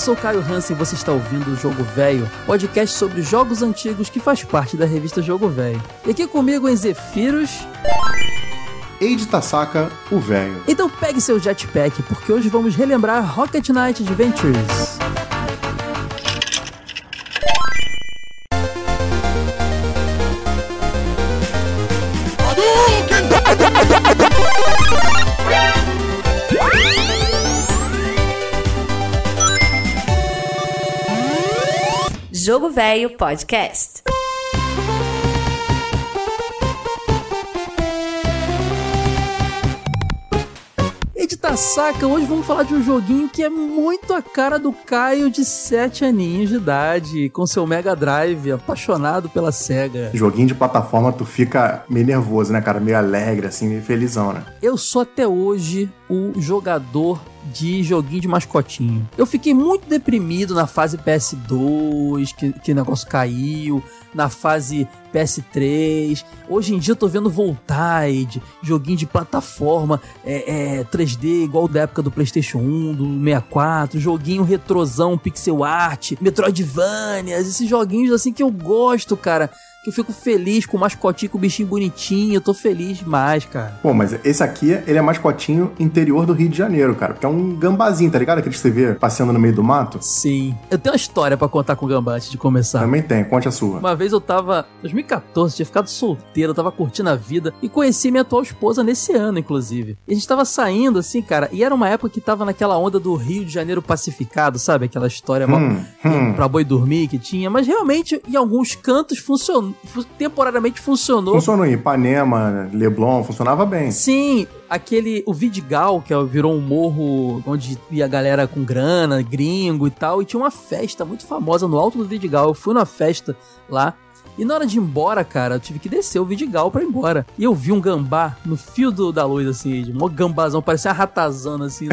sou o Caio Hansen e você está ouvindo o Jogo Velho, podcast sobre jogos antigos que faz parte da revista Jogo Velho. E aqui comigo em Zefiros. Eide Tasaka, o velho. Então pegue seu jetpack, porque hoje vamos relembrar Rocket Knight Adventures. Jogo Velho Podcast. Eita saca, hoje vamos falar de um joguinho que é muito a cara do Caio de 7 aninhos de idade, com seu Mega Drive, apaixonado pela SEGA. Joguinho de plataforma, tu fica meio nervoso, né, cara? Meio alegre, assim, meio felizão, né? Eu sou até hoje o jogador de joguinho de mascotinho. Eu fiquei muito deprimido na fase PS2, que, que negócio caiu, na fase PS3. Hoje em dia eu tô vendo Voltide, joguinho de plataforma é, é, 3D, igual da época do PlayStation 1, do 64, joguinho retrosão, pixel art, Metroidvanias, esses joguinhos assim que eu gosto, cara que eu fico feliz com o mascotinho, com o bichinho bonitinho. Eu tô feliz demais, cara. Pô, mas esse aqui, ele é mascotinho interior do Rio de Janeiro, cara. Porque é um gambazinho, tá ligado? Aquele que você vê passeando no meio do mato. Sim. Eu tenho uma história para contar com o gambá antes de começar. Também tem, conte a sua. Uma vez eu tava, 2014, tinha ficado solteiro, eu tava curtindo a vida e conheci minha atual esposa nesse ano, inclusive. E a gente tava saindo assim, cara, e era uma época que tava naquela onda do Rio de Janeiro pacificado, sabe? Aquela história hum, hum. pra boi dormir que tinha. Mas realmente, em alguns cantos funcionou temporariamente funcionou. Funcionou em Ipanema, Leblon, funcionava bem. Sim, aquele. O Vidigal, que é virou um morro onde ia a galera com grana, gringo e tal, e tinha uma festa muito famosa no alto do Vidigal. Eu fui na festa lá. E na hora de ir embora, cara, eu tive que descer o Vidigal pra ir embora. E eu vi um gambá no fio do, da luz, assim, de um gambazão, parecia uma ratazana, assim.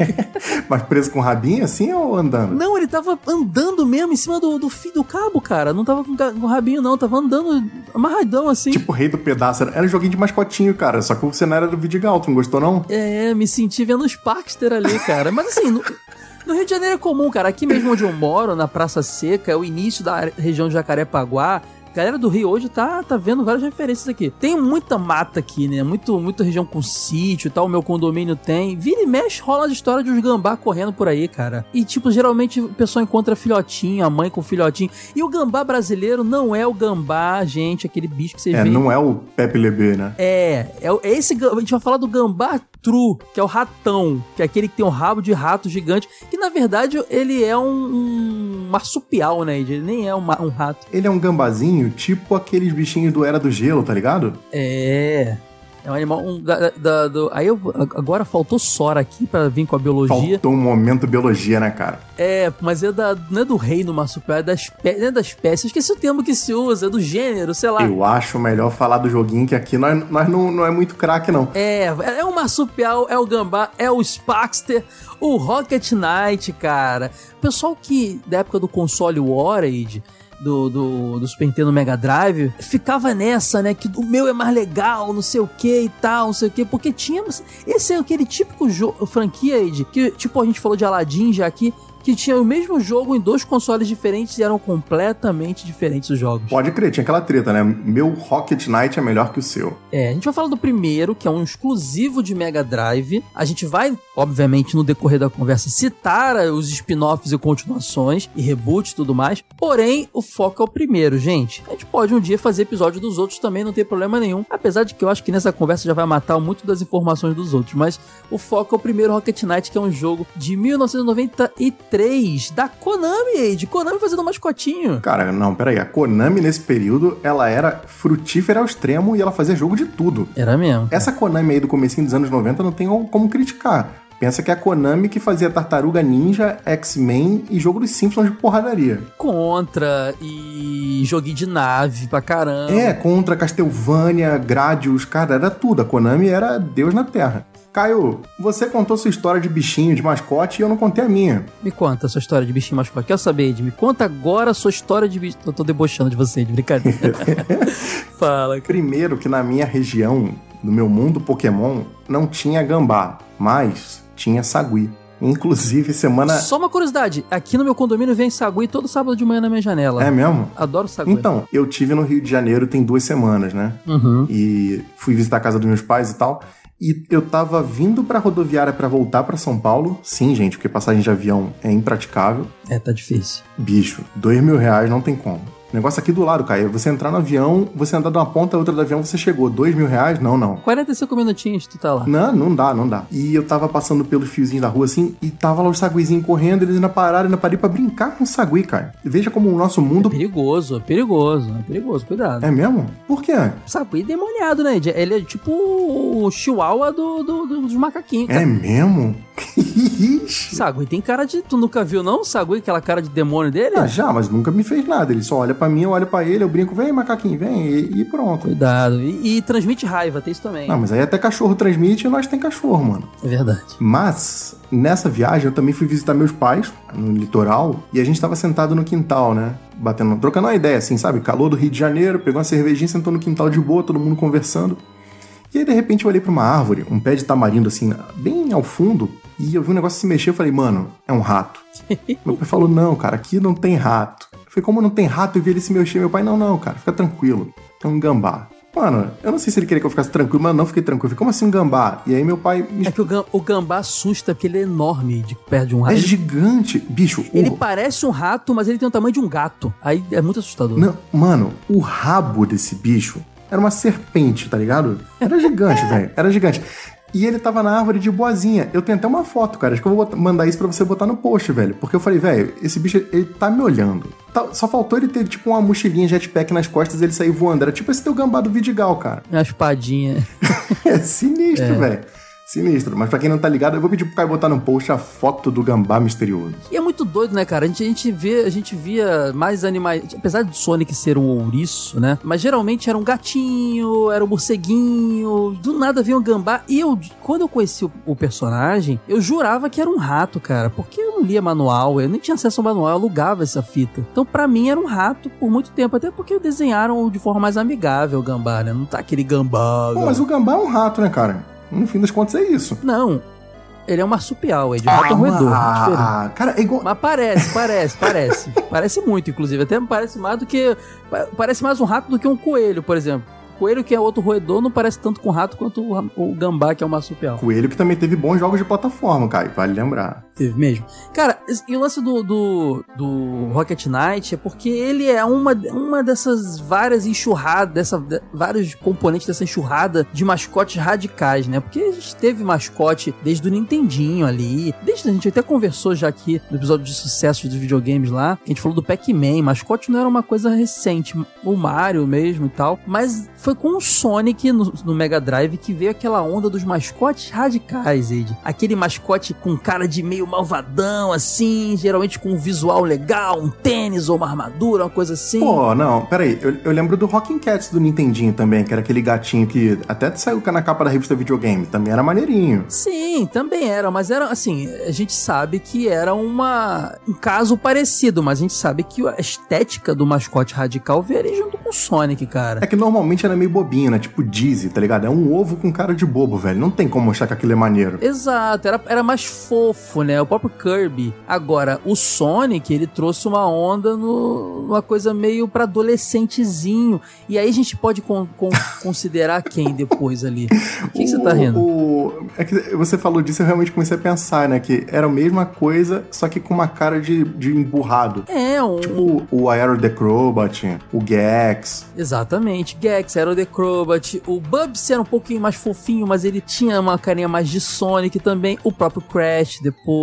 Mas preso com rabinho, assim, ou andando? Não, ele tava andando mesmo em cima do, do fio do cabo, cara. Não tava com, com rabinho, não. Tava andando amarradão, assim. Tipo o rei do pedaço. Era um joguinho de mascotinho, cara. Só que o cenário era do Vidigal. Tu não gostou, não? É, me senti vendo os Parkster ali, cara. Mas assim... No... No Rio de Janeiro é comum, cara. Aqui mesmo onde eu moro, na Praça Seca, é o início da região de Jacarepaguá galera do Rio hoje tá, tá vendo várias referências aqui. Tem muita mata aqui, né? Muito, muita região com sítio e tal. O meu condomínio tem. Vira e mexe, rola a história de uns gambá correndo por aí, cara. E, tipo, geralmente o pessoal encontra filhotinho, a mãe com filhotinho. E o gambá brasileiro não é o gambá, gente, aquele bicho que você é, vê. É, não é o Pepe Lebê, né? É, é, é esse. A gente vai falar do gambá true, que é o ratão, que é aquele que tem um rabo de rato gigante, que na verdade ele é um, um marsupial, né? Ele nem é um, um rato. Ele é um gambazinho, tipo aqueles bichinhos do Era do Gelo, tá ligado? É. É um animal. Um, da, da, do, aí eu, agora faltou Sora aqui para vir com a biologia. Faltou um momento biologia, né, cara? É, mas é da, não é do reino marsupial, é da, espé, é da espécie. Eu esqueci o termo que se usa, é do gênero, sei lá. Eu acho melhor falar do joguinho que aqui nós, nós não, não é muito craque, não. É, é o marsupial, é o gambá, é o Spaxter, o Rocket Knight, cara. O pessoal que, da época do console Warade do, do, do Super Nintendo Mega Drive, ficava nessa, né? Que o meu é mais legal, não sei o que e tal, não sei o que, porque tínhamos. Esse é aquele típico jogo, franquia, Ed, que tipo a gente falou de Aladdin já aqui, que tinha o mesmo jogo em dois consoles diferentes e eram completamente diferentes os jogos. Pode crer, tinha aquela treta, né? Meu Rocket Knight é melhor que o seu. É, a gente vai falar do primeiro, que é um exclusivo de Mega Drive. A gente vai, obviamente, no decorrer da conversa, citar os spin-offs e continuações e reboot e tudo mais. Porém, o foco é o primeiro, gente. A gente pode um dia fazer episódio dos outros também, não tem problema nenhum. Apesar de que eu acho que nessa conversa já vai matar muito das informações dos outros. Mas o foco é o primeiro Rocket Knight, que é um jogo de 1993 3 da Konami, de Konami fazendo mascotinho. Cara, não, peraí. A Konami nesse período, ela era frutífera ao extremo e ela fazia jogo de tudo. Era mesmo. Essa Konami aí do comecinho dos anos 90 não tem como criticar. Pensa que é a Konami que fazia Tartaruga Ninja, X-Men e jogo dos Simpsons de porradaria. Contra e joguinho de nave pra caramba. É, contra Castlevania, Gradius, cara, era tudo. A Konami era Deus na Terra. Caio, você contou sua história de bichinho, de mascote, e eu não contei a minha. Me conta a sua história de bichinho mascote. Quero saber, Ed. Me conta agora a sua história de bichinho. Eu tô debochando de você, de brincadeira. Fala. Cara. Primeiro que na minha região, no meu mundo Pokémon, não tinha gambá, mas tinha sagui. Inclusive, semana. Só uma curiosidade, aqui no meu condomínio vem sagui todo sábado de manhã na minha janela. É mesmo? Adoro sagui. Então, eu tive no Rio de Janeiro tem duas semanas, né? Uhum. E fui visitar a casa dos meus pais e tal. E eu tava vindo pra rodoviária pra voltar pra São Paulo. Sim, gente, porque passagem de avião é impraticável. É, tá difícil. Bicho, dois mil reais não tem como. O negócio aqui do lado, Caio. é Você entrar no avião, você andar de uma ponta a outra do avião, você chegou. Dois mil reais? Não, não. 45 minutinhos tu tá lá. Não, não dá, não dá. E eu tava passando pelos fiozinhos da rua assim, e tava lá os saguizinhos correndo, eles ainda pararam, ainda parei pra brincar com o sagui, cara. Veja como o nosso É mundo. perigoso, é perigoso, é perigoso, cuidado. É mesmo? Por quê? Sagui demoniado, né? Ele é tipo o chihuahua do, do- do- dos macaquinhos. É cara. mesmo? Ixi. Sagui tem cara de. Tu nunca viu, não? Sagui, aquela cara de demônio dele? Ah, já, mas nunca me fez nada. Ele só olha pra mim, eu olho pra ele, eu brinco, vem macaquinho, vem, e, e pronto. Cuidado. E, e transmite raiva, tem isso também. Não, mas aí até cachorro transmite e nós tem cachorro, mano. É verdade. Mas, nessa viagem, eu também fui visitar meus pais no litoral e a gente tava sentado no quintal, né? Batendo, trocando uma ideia, assim, sabe? Calor do Rio de Janeiro, pegou uma cervejinha, sentou no quintal de boa, todo mundo conversando. E aí, de repente, eu olhei pra uma árvore, um pé de tamarindo, assim, bem ao fundo, e eu vi um negócio se mexer. Eu falei, mano, é um rato. meu pai falou, não, cara, aqui não tem rato. Eu falei, como não tem rato? Eu vi ele se mexer. Meu pai, não, não, cara, fica tranquilo. É um gambá. Mano, eu não sei se ele queria que eu ficasse tranquilo, mas não fiquei tranquilo. Falei, como assim um gambá? E aí meu pai me É que o, gam- o gambá assusta porque ele é enorme de perto de um É rato. Ele, gigante. Bicho, ele o... parece um rato, mas ele tem o tamanho de um gato. Aí é muito assustador. Não, mano, o rabo desse bicho era uma serpente, tá ligado? Era gigante, velho. Era gigante. E ele tava na árvore de boazinha. Eu tenho até uma foto, cara. Acho que eu vou botar- mandar isso pra você botar no post, velho. Porque eu falei, velho, esse bicho, ele tá me olhando. Tá- só faltou ele ter, tipo, uma mochilinha jetpack nas costas e ele sair voando. Era tipo esse teu gambá do Vidigal, cara. Uma espadinha. É sinistro, velho. Sinistro. Mas pra quem não tá ligado, eu vou pedir pro Caio botar no post a foto do gambá misterioso. E é muito doido, né, cara? A gente, a gente vê, a gente via mais animais. Apesar de Sonic ser um ouriço, né? Mas geralmente era um gatinho, era um morceguinho. Do nada vinha um gambá. E eu, quando eu conheci o, o personagem, eu jurava que era um rato, cara. Porque eu não lia manual, eu nem tinha acesso ao manual, eu alugava essa fita. Então, pra mim, era um rato por muito tempo. Até porque desenharam de forma mais amigável o gambá, né? Não tá aquele gambá. Pô, mas o gambá é um rato, né, cara? No fim das contas é isso. Não. Ele é um marsupial, Ed. O rato é um roedor. é ah, cara, é igual. Mas parece, parece, parece. parece muito, inclusive. Até parece mais do que. pa- Parece mais um rato do que um coelho, por exemplo. Coelho, que é outro roedor, não parece tanto com rato quanto o, o gambá, que é o marsupial. Coelho que também teve bons jogos de plataforma, Caio, vale lembrar. Teve mesmo. Cara, e o lance do, do, do Rocket Knight é porque ele é uma, uma dessas várias enxurradas, dessa, de- vários componentes dessa enxurrada de mascotes radicais, né? Porque a gente teve mascote desde o Nintendinho ali. Desde a gente até conversou já aqui no episódio de sucesso dos videogames lá. que A gente falou do Pac-Man. Mascote não era uma coisa recente. O Mario mesmo e tal. Mas foi com o Sonic no, no Mega Drive que veio aquela onda dos mascotes radicais, Ed. Aquele mascote com cara de meio malvadão, assim, geralmente com um visual legal, um tênis ou uma armadura, uma coisa assim. Pô, não, peraí, eu, eu lembro do Rockin' Cats do Nintendinho também, que era aquele gatinho que até saiu na capa da revista videogame, também era maneirinho. Sim, também era, mas era assim, a gente sabe que era uma um caso parecido, mas a gente sabe que a estética do mascote radical veio junto com o Sonic, cara. É que normalmente era meio bobinho, né? Tipo Dizzy, tá ligado? É um ovo com cara de bobo, velho. Não tem como achar que aquilo é maneiro. Exato, era, era mais fofo, né? O próprio Kirby. Agora, o Sonic, ele trouxe uma onda no, uma coisa meio pra adolescentezinho. E aí a gente pode con- con- considerar quem depois ali? O que, você tá rindo? o- É que você falou disso, eu realmente comecei a pensar, né? Que era a mesma coisa, só que com uma cara de, de emburrado. É, um. Tipo o Aero the Acrobat, o Gex. Exatamente. Gex era o The Crobat. O Bubsy era um pouquinho mais fofinho, mas ele tinha uma carinha mais de Sonic também. O próprio Crash depois.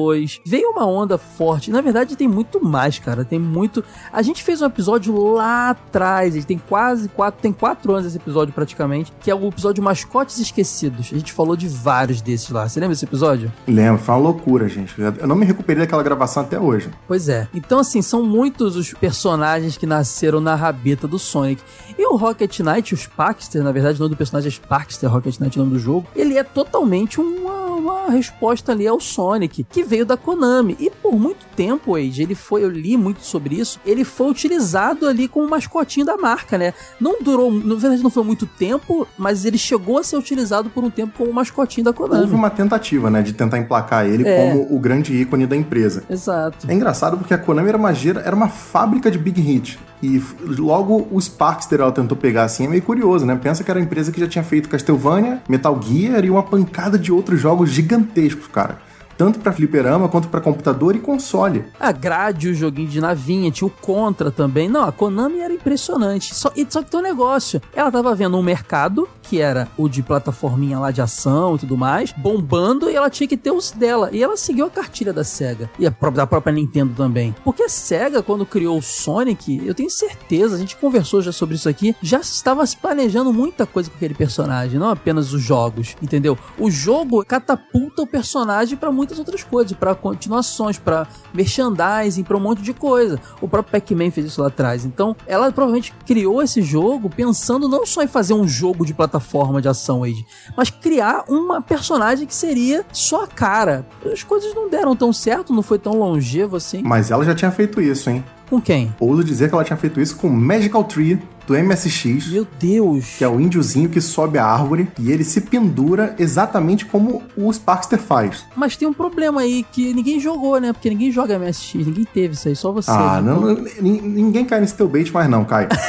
Veio uma onda forte. Na verdade, tem muito mais, cara. Tem muito. A gente fez um episódio lá atrás. Ele tem quase quatro. Tem quatro anos esse episódio praticamente. Que é o episódio Mascotes Esquecidos. A gente falou de vários desses lá. Você lembra desse episódio? Lembro, foi uma loucura, gente. Eu não me recuperei daquela gravação até hoje. Pois é. Então, assim, são muitos os personagens que nasceram na rabeta do Sonic. E o Rocket Knight, os Paxter, na verdade, o nome do personagem é Paxter, Rocket Knight é o nome do jogo, ele é totalmente uma, uma resposta ali ao Sonic, que veio da Konami. E por muito tempo, Age, ele foi, eu li muito sobre isso, ele foi utilizado ali como mascotinho da marca, né? Não durou, na verdade não foi muito tempo, mas ele chegou a ser utilizado por um tempo como mascotinho da Konami. Houve uma tentativa, né, de tentar emplacar ele é. como o grande ícone da empresa. Exato. É engraçado porque a Konami era uma, era uma fábrica de big hit. E logo o Sparkster ela tentou pegar assim, é meio curioso, né? Pensa que era a empresa que já tinha feito Castlevania, Metal Gear e uma pancada de outros jogos gigantescos, cara tanto para fliperama quanto para computador e console. A grade, o joguinho de navinha, tinha o Contra também. Não, a Konami era impressionante. Só, e só que tem um negócio. Ela tava vendo um mercado, que era o de plataforminha lá de ação e tudo mais, bombando e ela tinha que ter os dela. E ela seguiu a cartilha da SEGA. E a própria, da própria Nintendo também. Porque a SEGA, quando criou o Sonic, eu tenho certeza, a gente conversou já sobre isso aqui, já estava se planejando muita coisa com aquele personagem, não apenas os jogos, entendeu? O jogo catapulta o personagem para muito muitas outras coisas, para continuações, para merchandising, para um monte de coisa. O próprio Pac-Man fez isso lá atrás. Então, ela provavelmente criou esse jogo pensando não só em fazer um jogo de plataforma de ação, Age, mas criar uma personagem que seria sua cara. As coisas não deram tão certo, não foi tão longevo assim. Mas ela já tinha feito isso, hein? Com quem? Ouso dizer que ela tinha feito isso com Magical Tree do MSX. Meu Deus! Que é o índiozinho que sobe a árvore e ele se pendura exatamente como o Sparkster faz. Mas tem um problema aí que ninguém jogou, né? Porque ninguém joga MSX, ninguém teve isso aí, só você. Ah, né? não, não, ninguém cai nesse teu bait mais não, Caio.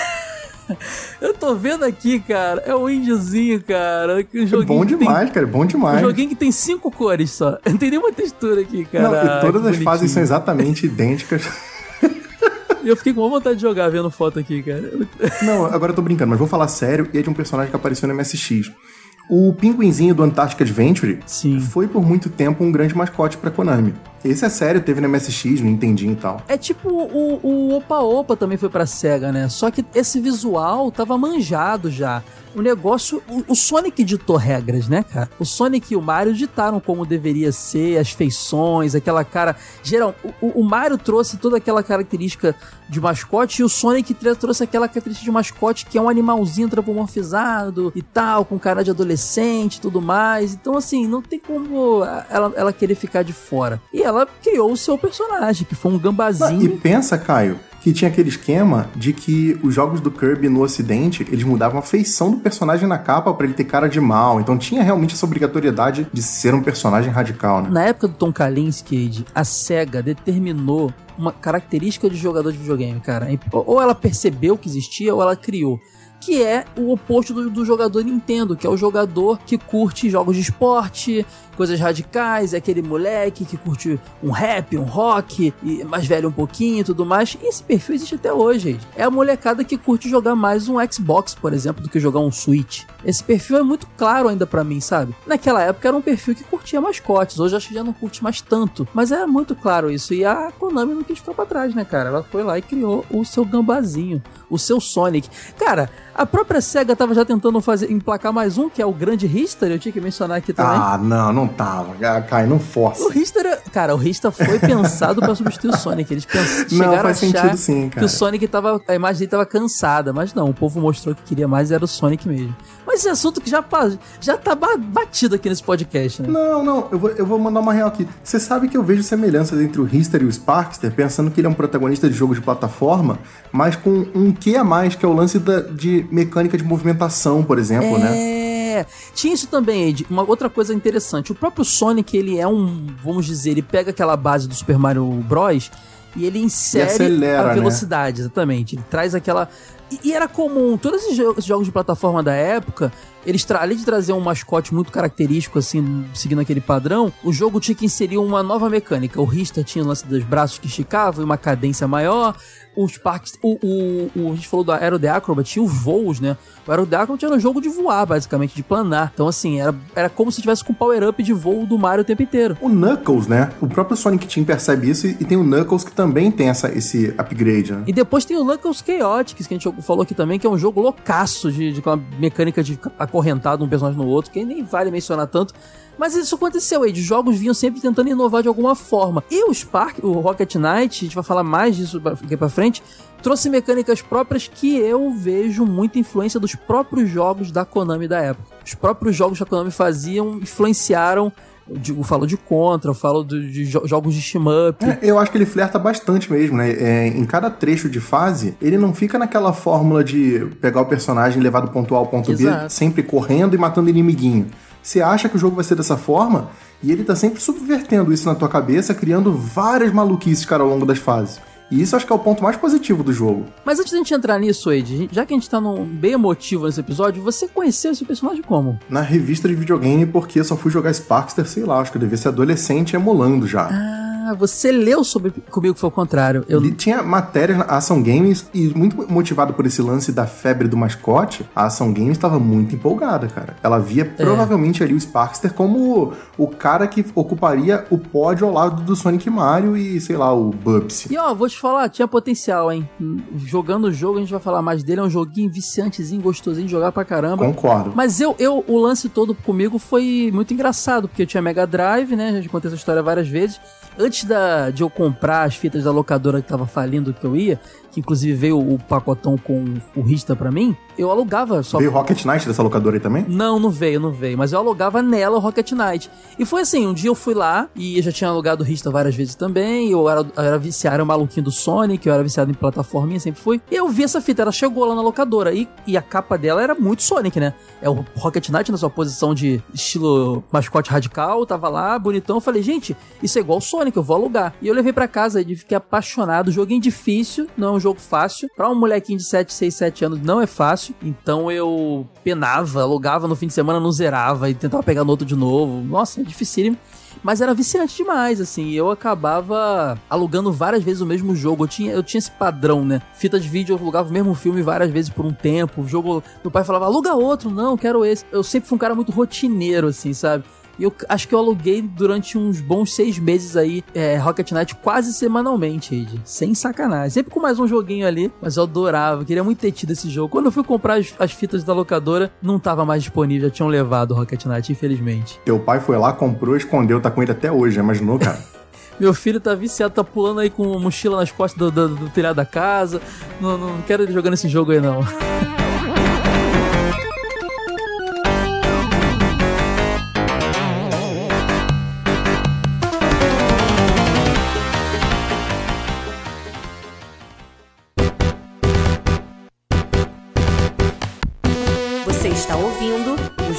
Eu tô vendo aqui, cara. É um índiozinho, cara. Que um é bom demais, tem... cara. É bom demais. Um joguinho que tem cinco cores só. Não tem nenhuma textura aqui, cara. Não, e todas as fases são exatamente idênticas. E eu fiquei com vontade de jogar vendo foto aqui, cara. Não, agora eu tô brincando, mas vou falar sério e é de um personagem que apareceu no MSX. O pinguinzinho do Antarctic Adventure Sim. foi por muito tempo um grande mascote pra Konami. Esse é sério, teve no MSX, no Nintendinho e tal. É tipo o, o Opa Opa também foi pra SEGA, né? Só que esse visual tava manjado já o negócio. O, o, Sonic ditou regras, né, cara? O Sonic e o Mario ditaram como deveria ser, as feições, aquela cara. Geral, o, o Mario trouxe toda aquela característica de mascote e o Sonic trouxe aquela característica de mascote que é um animalzinho antropomorfizado e tal, com cara de adolescente e tudo mais. Então, assim, não tem como ela, ela querer ficar de fora. E ela criou o seu personagem, que foi um gambazinho. e pensa, Caio, que tinha aquele esquema de que os jogos do Kirby no ocidente, eles mudavam a feição do personagem na capa para ele ter cara de mal. Então tinha realmente essa obrigatoriedade de ser um personagem radical, né? Na época do Tom Kalinske, a SEGA determinou uma característica de jogador de videogame, cara. Ou ela percebeu que existia ou ela criou que é o oposto do, do, jogador Nintendo, que é o jogador que curte jogos de esporte, coisas radicais, é aquele moleque que curte um rap, um rock, e mais velho um pouquinho e tudo mais. E esse perfil existe até hoje. É a molecada que curte jogar mais um Xbox, por exemplo, do que jogar um Switch. Esse perfil é muito claro ainda para mim, sabe? Naquela época era um perfil que curtia mascotes, hoje acho que já não curte mais tanto. Mas era muito claro isso. E a Konami não quis ficar pra trás, né, cara? Ela foi lá e criou o seu gambazinho, o seu Sonic. Cara, a própria SEGA tava já tentando fazer emplacar mais um, que é o Grande History, eu tinha que mencionar aqui também. Ah, não, não tava. Cai, não força. O Rista, cara, o Rista foi pensado para substituir o Sonic. Eles pensaram, não, chegaram faz a achar sentido, sim, que o Sonic tava, a imagem dele tava cansada, mas não, o povo mostrou que queria mais era o Sonic mesmo. Mas esse assunto que já, já tá batido aqui nesse podcast, né? Não, não, eu vou, eu vou mandar uma real aqui. Você sabe que eu vejo semelhanças entre o Rister e o Sparkster, pensando que ele é um protagonista de jogo de plataforma, mas com um que a mais, que é o lance da, de mecânica de movimentação, por exemplo, é... né? É, tinha isso também, Ed. Uma outra coisa interessante. O próprio Sonic, ele é um, vamos dizer, ele pega aquela base do Super Mario Bros. E ele insere e acelera, a né? velocidade, né? exatamente. Ele traz aquela. E, e, era comum, todos os jogos de plataforma da época, eles além de trazer um mascote muito característico, assim, seguindo aquele padrão, o jogo tinha que inserir uma nova mecânica. O Rista tinha o lance dos braços que esticavam e uma cadência maior os parques. O, o, o, a gente falou do Aero The Acrobat, tinha os voos, né? O Aero The Acrobat era um jogo de voar, basicamente, de planar. Então, assim, era, era como se tivesse com o power-up de voo do Mario o tempo inteiro. O Knuckles, né? O próprio Sonic Team percebe isso e, tem o Knuckles que também tem essa, esse upgrade, né? E depois tem o Knuckles Chaotix, que a gente falou aqui também, que é um jogo loucaço de, de uma mecânica de acorrentado um personagem no outro, que nem vale mencionar tanto. Mas isso aconteceu aí, de jogos vinham sempre tentando inovar de alguma forma. E o Spark, o Rocket Knight, a gente vai falar mais disso daqui pra frente, trouxe mecânicas próprias que eu vejo muita influência dos próprios jogos da Konami da época. Os próprios jogos que a Konami faziam influenciaram Eu, digo, eu falo de Contra, eu falo de, de jo jogos de shmup. É, eu acho que ele flerta bastante mesmo, né? É, em cada trecho de fase, ele não fica naquela fórmula de pegar o personagem e levar do ponto A ao ponto Exato. B, sempre correndo e matando inimiguinho. Você acha que o jogo vai ser dessa forma, e ele tá sempre subvertendo isso na tua cabeça, criando várias maluquices, cara, ao longo das fases. E isso acho que é o ponto mais positivo do jogo. Mas antes da gente entrar nisso, Ed, já que a gente tá num bem emotivo nesse episódio, você conheceu esse personagem como? Na revista de videogame, porque eu só fui jogar Sparkster, sei lá, acho que eu devia ser adolescente emulando já. Ah. Ah, você leu sobre comigo que foi o contrário. Eu... Ele tinha matérias na Ação Games e muito motivado por esse lance da febre do mascote, a Ação Games estava muito empolgada, cara. Ela via é. provavelmente ali o Sparkster como o cara que ocuparia o pódio ao lado do Sonic Mario e, sei lá, o Bubsy. E ó, vou te falar, tinha potencial, hein? Jogando o jogo, a gente vai falar mais dele, é um joguinho viciantezinho, gostosinho de jogar pra caramba. Concordo. Mas eu, eu, o lance todo comigo foi muito engraçado, porque eu tinha Mega Drive, né? A gente contei essa história várias vezes antes da, de eu comprar as fitas da locadora que tava falindo que eu ia, que inclusive veio o pacotão com o Rista para mim, eu alugava só. Veio Rocket Knight dessa locadora aí também? Não, não veio, não veio. Mas eu alugava nela o Rocket Knight. E foi assim: um dia eu fui lá e eu já tinha alugado o Rista várias vezes também. Eu era, eu era viciado, era um maluquinho do Sonic, eu era viciado em plataforminha, sempre fui. E eu vi essa fita, ela chegou lá na locadora. E, e a capa dela era muito Sonic, né? É o Rocket Knight na sua posição de estilo mascote radical, tava lá, bonitão. Eu falei, gente, isso é igual o Sonic, eu vou alugar. E eu levei para casa e fiquei apaixonado. Joguinho difícil, não é um jogo fácil. Pra um molequinho de 7, 6, 7 anos não é fácil. Então eu penava, alugava no fim de semana, não zerava e tentava pegar no outro de novo. Nossa, é dificílimo. Mas era viciante demais, assim. Eu acabava alugando várias vezes o mesmo jogo. Eu tinha, eu tinha esse padrão, né? Fita de vídeo, eu alugava o mesmo filme várias vezes por um tempo. O jogo, meu pai falava, aluga outro. Não, quero esse. Eu sempre fui um cara muito rotineiro, assim, sabe? E eu acho que eu aluguei durante uns bons seis meses aí é, Rocket Knight quase semanalmente, Ed. Sem sacanagem. Sempre com mais um joguinho ali, mas eu adorava. Queria muito ter tido esse jogo. Quando eu fui comprar as, as fitas da locadora, não tava mais disponível. Já tinham levado o Rocket Knight, infelizmente. Teu pai foi lá, comprou, escondeu, tá com ele até hoje, imaginou, cara? Meu filho tá viciado, tá pulando aí com mochila nas costas do, do, do telhado da casa. Não, não quero ele jogando esse jogo aí, não.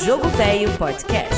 Jogo Velho Podcast.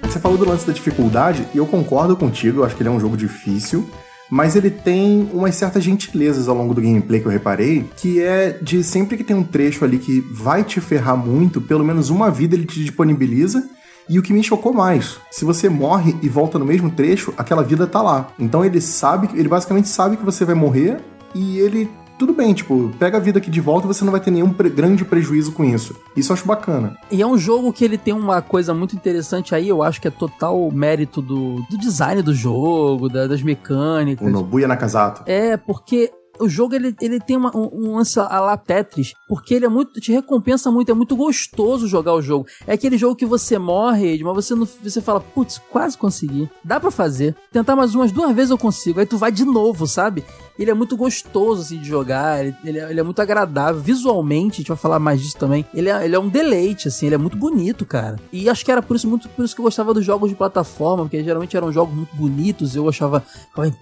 Você falou do lance da dificuldade e eu concordo contigo, eu acho que ele é um jogo difícil mas ele tem umas certas gentilezas ao longo do gameplay que eu reparei, que é de sempre que tem um trecho ali que vai te ferrar muito, pelo menos uma vida ele te disponibiliza, e o que me chocou mais, se você morre e volta no mesmo trecho, aquela vida tá lá. Então ele sabe, ele basicamente sabe que você vai morrer e ele tudo bem, tipo, pega a vida aqui de volta e você não vai ter nenhum pre grande prejuízo com isso. Isso eu acho bacana. E é um jogo que ele tem uma coisa muito interessante aí, eu acho que é total mérito do, do design do jogo, da, das mecânicas. O Nobuya Nakazato. É, porque o jogo ele, ele tem uma, um, um lance a la Tetris, porque ele é muito te recompensa muito, é muito gostoso jogar o jogo. É aquele jogo que você morre, mas você não você fala, putz, quase consegui. Dá para fazer. Tentar mais umas duas vezes eu consigo. Aí tu vai de novo, sabe? Ele é muito gostoso assim de jogar, ele, é, ele é muito agradável visualmente, a gente vai falar mais disso também. Ele é, ele é um deleite assim, ele é muito bonito, cara. E acho que era por isso muito por isso que eu gostava dos jogos de plataforma, porque geralmente eram jogos muito bonitos, eu achava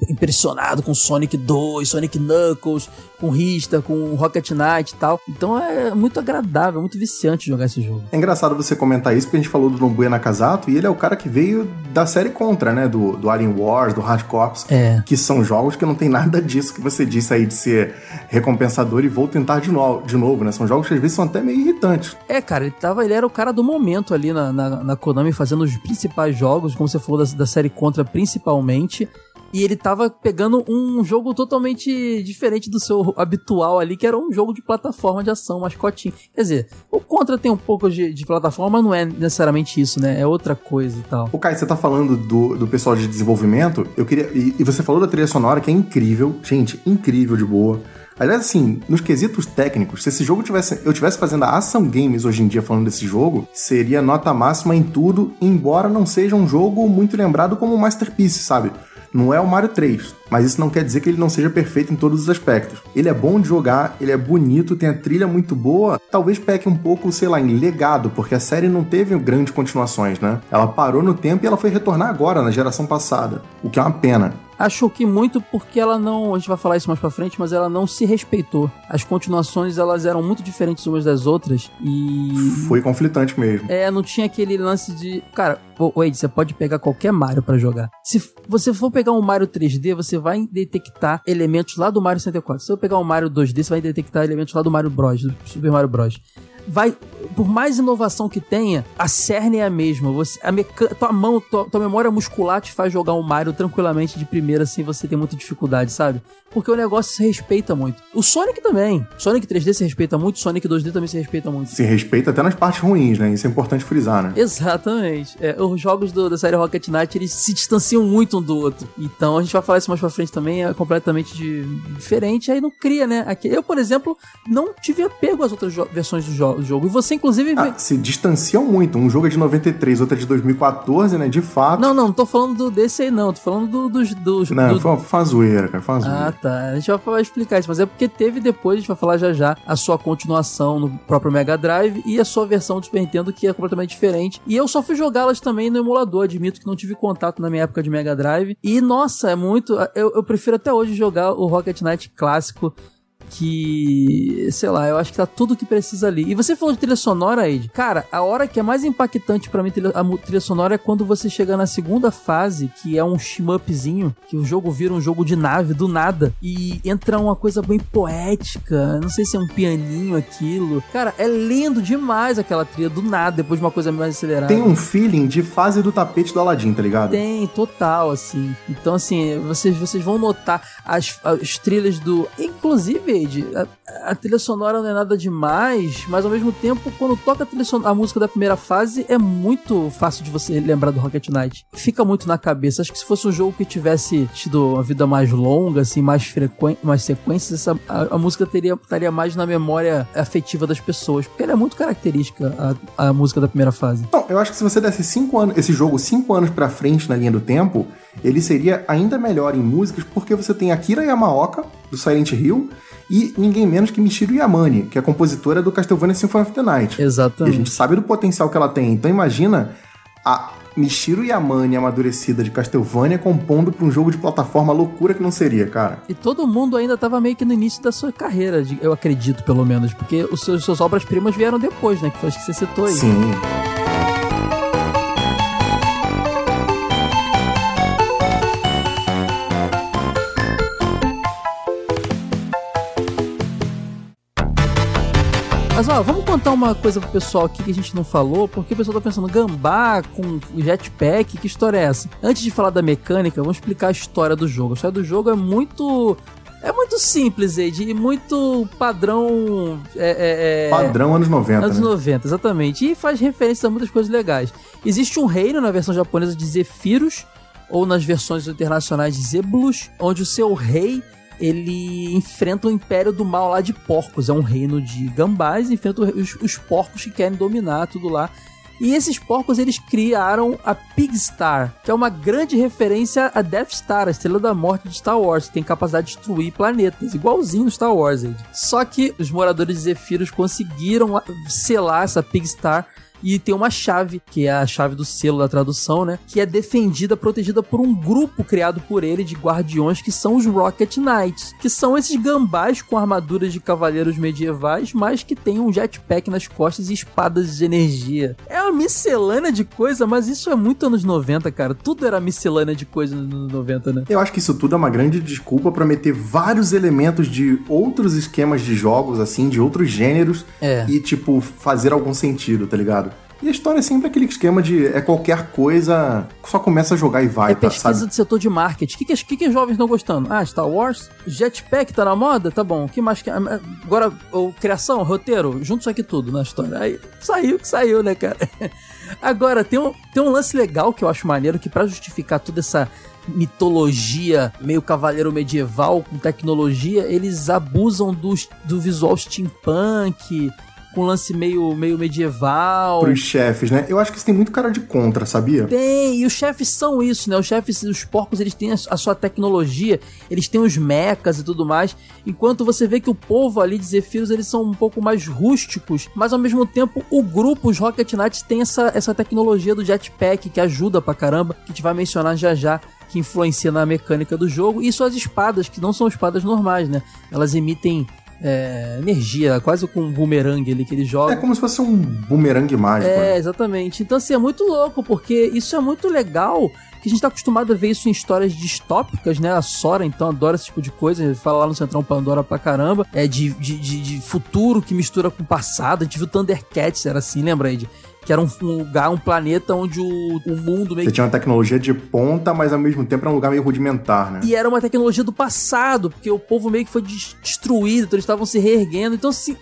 impressionado com Sonic 2, Sonic Knuckles Knuckles, com Rista, com Rocket Knight e tal. Então é muito agradável, muito viciante jogar esse jogo. É engraçado você comentar isso, porque a gente falou do Nobuya Nakazato e ele é o cara que veio da série Contra, né? Do, do Alien Wars, do Hard Corps, é. que são jogos que não tem nada disso que você disse aí de ser recompensador e vou tentar de, no, de novo, né? São jogos que às vezes são até meio irritantes. É, cara, ele, tava, ele era o cara do momento ali na, na, na Konami fazendo os principais jogos, como você falou da, da série Contra principalmente e ele tava pegando um jogo totalmente diferente do seu habitual ali, que era um jogo de plataforma de ação, mascotinho. Quer dizer, o Contra tem um pouco de, de plataforma, mas não é necessariamente isso, né? É outra coisa e tal. O Kai, você tá falando do, do pessoal de desenvolvimento, eu queria. E, e você falou da trilha sonora, que é incrível, gente, incrível de boa. Aliás, assim, nos quesitos técnicos, se esse jogo tivesse. Eu tivesse fazendo a ação games hoje em dia falando desse jogo, seria nota máxima em tudo, embora não seja um jogo muito lembrado como masterpiece, sabe? Não é o Mario 3, mas isso não quer dizer que ele não seja perfeito em todos os aspectos. Ele é bom de jogar, ele é bonito, tem a trilha muito boa. Talvez peque um pouco, sei lá, em legado, porque a série não teve grandes continuações, né? Ela parou no tempo e ela foi retornar agora, na geração passada, o que é uma pena. Acho que muito porque ela não, a gente vai falar isso mais pra frente, mas ela não se respeitou. As continuações, elas eram muito diferentes umas das outras e... Foi conflitante mesmo. É, não tinha aquele lance de... Cara, Wade, você pode pegar qualquer Mario para jogar. Se você for pegar um Mario 3D, você vai detectar elementos lá do Mario 64. Se eu pegar um Mario 2D, você vai detectar elementos lá do Mario Bros, do Super Mario Bros vai. Por mais inovação que tenha, a cerne é a mesma. Você, a meca, tua mão, tua, tua memória muscular te faz jogar um Mario tranquilamente de primeira sem você ter muita dificuldade, sabe? Porque o negócio se respeita muito. O Sonic também. Sonic 3D se respeita muito, Sonic 2D também se respeita muito. Se respeita até nas partes ruins, né? Isso é importante frisar, né? Exatamente. É, os jogos do, da série Rocket Knight, eles se distanciam muito um do outro. Então a gente vai falar isso mais pra frente também, é completamente de, diferente, aí não cria, né? Aqui, eu, por exemplo, não tive apego às outras versões do jogo o jogo. E você, inclusive. Ah, se distanciam muito. Um jogo é de 93, outro é de 2014, né? De fato. Não, não, não tô falando do, desse aí, não. Tô falando do, dos. Do, do, não, do... foi uma, zoeira, cara. Foi uma zoeira. Ah, tá. A gente vai, vai explicar isso, mas é porque teve depois, a gente vai falar já já, a sua continuação no próprio Mega Drive e a sua versão do Super Nintendo, que é completamente diferente. E eu só fui jogá-las também no emulador. Admito que não tive contato na minha época de Mega Drive. E, nossa, é muito. Eu, eu prefiro até hoje jogar o Rocket Knight clássico que, sei lá, eu acho que tá tudo que precisa ali. E você falou de trilha sonora, Ed. Cara, a hora que é mais impactante para mim a trilha sonora é quando você chega na segunda fase, que é um shmupzinho, que o jogo vira um jogo de nave do nada e entra uma coisa bem poética. Não sei se é um pianinho aquilo. Cara, é lindo demais aquela trilha do nada, depois de uma coisa mais acelerada. Tem um feeling de fase do tapete do Aladdin, tá ligado? Tem, total, assim. Então, assim, vocês, vocês vão notar as, as trilhas do. Inclusive, a, a, trilha sonora não é nada demais, mas ao mesmo tempo, quando toca a, a, música da primeira fase, é muito fácil de você lembrar do Rocket Knight. Fica muito na cabeça. Acho que se fosse um jogo que tivesse tido uma vida mais longa, assim, mais frequente, mais sequências, essa, a, a, música teria, estaria mais na memória afetiva das pessoas, porque ela é muito característica, a, a música da primeira fase. Não, eu acho que se você desse cinco anos, esse jogo cinco anos pra frente na linha do tempo, ele seria ainda melhor em músicas, porque você tem Akira Yamaoka, do Silent Hill, e ninguém menos que Michiru Yamane, que é a compositora do Castlevania Symphony of the Night. Exatamente. E a gente sabe do potencial que ela tem. Então imagina a Michiru Yamane amadurecida de Castlevania compondo para um jogo de plataforma loucura que não seria, cara. E todo mundo ainda tava meio que no início da sua carreira, eu acredito, pelo menos, porque os seus, suas obras-primas vieram depois, né? Que foi as que você citou aí. Sim. Mas ó, vamos contar uma coisa pro pessoal aqui que a gente não falou, porque o pessoal tá pensando, gambá com jetpack, que história é essa? Antes de falar da mecânica, vamos explicar a história do jogo. A história do jogo é muito é muito simples, Ed, e muito padrão. É, é, é padrão anos 90. Anos né? 90, exatamente. E faz referência a muitas coisas legais. Existe um reino na versão japonesa de Zephyrus, ou nas versões internacionais de Zebulus, onde o seu rei ele enfrenta o Império do Mal lá de porcos. É um reino de gambás enfrenta os, os porcos que querem dominar tudo lá. E esses porcos eles criaram a Pigstar, que é uma grande referência a Death Star, a estrela da morte de Star Wars, que tem capacidade de destruir planetas, igualzinho Star Wars. Só que os moradores de Zephyros conseguiram selar essa Pigstar e tem uma chave, que é a chave do selo da tradução, né? Que é defendida, protegida por um grupo criado por ele de guardiões que são os Rocket Knights, que são esses gambás com armaduras de cavaleiros medievais, mas que tem um jetpack nas costas e espadas de energia. É uma miscelânea de coisa, mas isso é muito anos 90, cara. Tudo era miscelânea de coisa nos anos 90, né? Eu acho que isso tudo é uma grande desculpa para meter vários elementos de outros esquemas de jogos, assim, de outros gêneros, é. e, tipo, fazer algum sentido, tá ligado? E a história é sempre aquele esquema de é qualquer coisa, só começa a jogar e vai. É pesquisa tá, do setor de marketing. O que, que, que, os jovens estão gostando? Ah, Star Wars? Jetpack tá na moda? Tá bom. O que mais que. Agora, o, criação, roteiro, junto isso aqui tudo na história. Aí saiu que saiu, né, cara? Agora, tem um, tem um lance legal que eu acho maneiro, que para justificar toda essa mitologia meio cavaleiro medieval com tecnologia, eles abusam do, do visual steampunk com lance meio, meio medieval. Pros chefes, né? Eu acho que isso tem muito cara de contra, sabia? Tem, e os chefes são isso, né? Os chefes, os porcos, eles têm a, sua tecnologia, eles têm os mechas e tudo mais, enquanto você vê que o povo ali de Zephyros, eles são um pouco mais rústicos, mas ao mesmo tempo o grupo, os Rocket Knights, tem essa, essa tecnologia do jetpack que ajuda pra caramba, que a gente vai mencionar já já que influencia na mecânica do jogo, e suas espadas, que não são espadas normais, né? Elas emitem é, energia, quase com um boomerang ali que ele joga. É como se fosse um boomerang mágico. É, né? exatamente. Então, assim, é muito louco, porque isso é muito legal, que a gente tá acostumado a ver isso em histórias distópicas, né? A Sora, então, adora esse tipo de coisa. Ele fala lá no Centrão Pandora pra caramba. É de, de, de, de futuro que mistura com passado. A gente viu Thundercats, era assim, lembra aí? Que era um, um, lugar, um planeta onde o, o mundo meio Você tinha uma tecnologia de ponta, mas ao mesmo tempo era um lugar meio rudimentar, né? E era uma tecnologia do passado, porque o povo meio que foi destruído, então eles estavam se reerguendo. Então, se.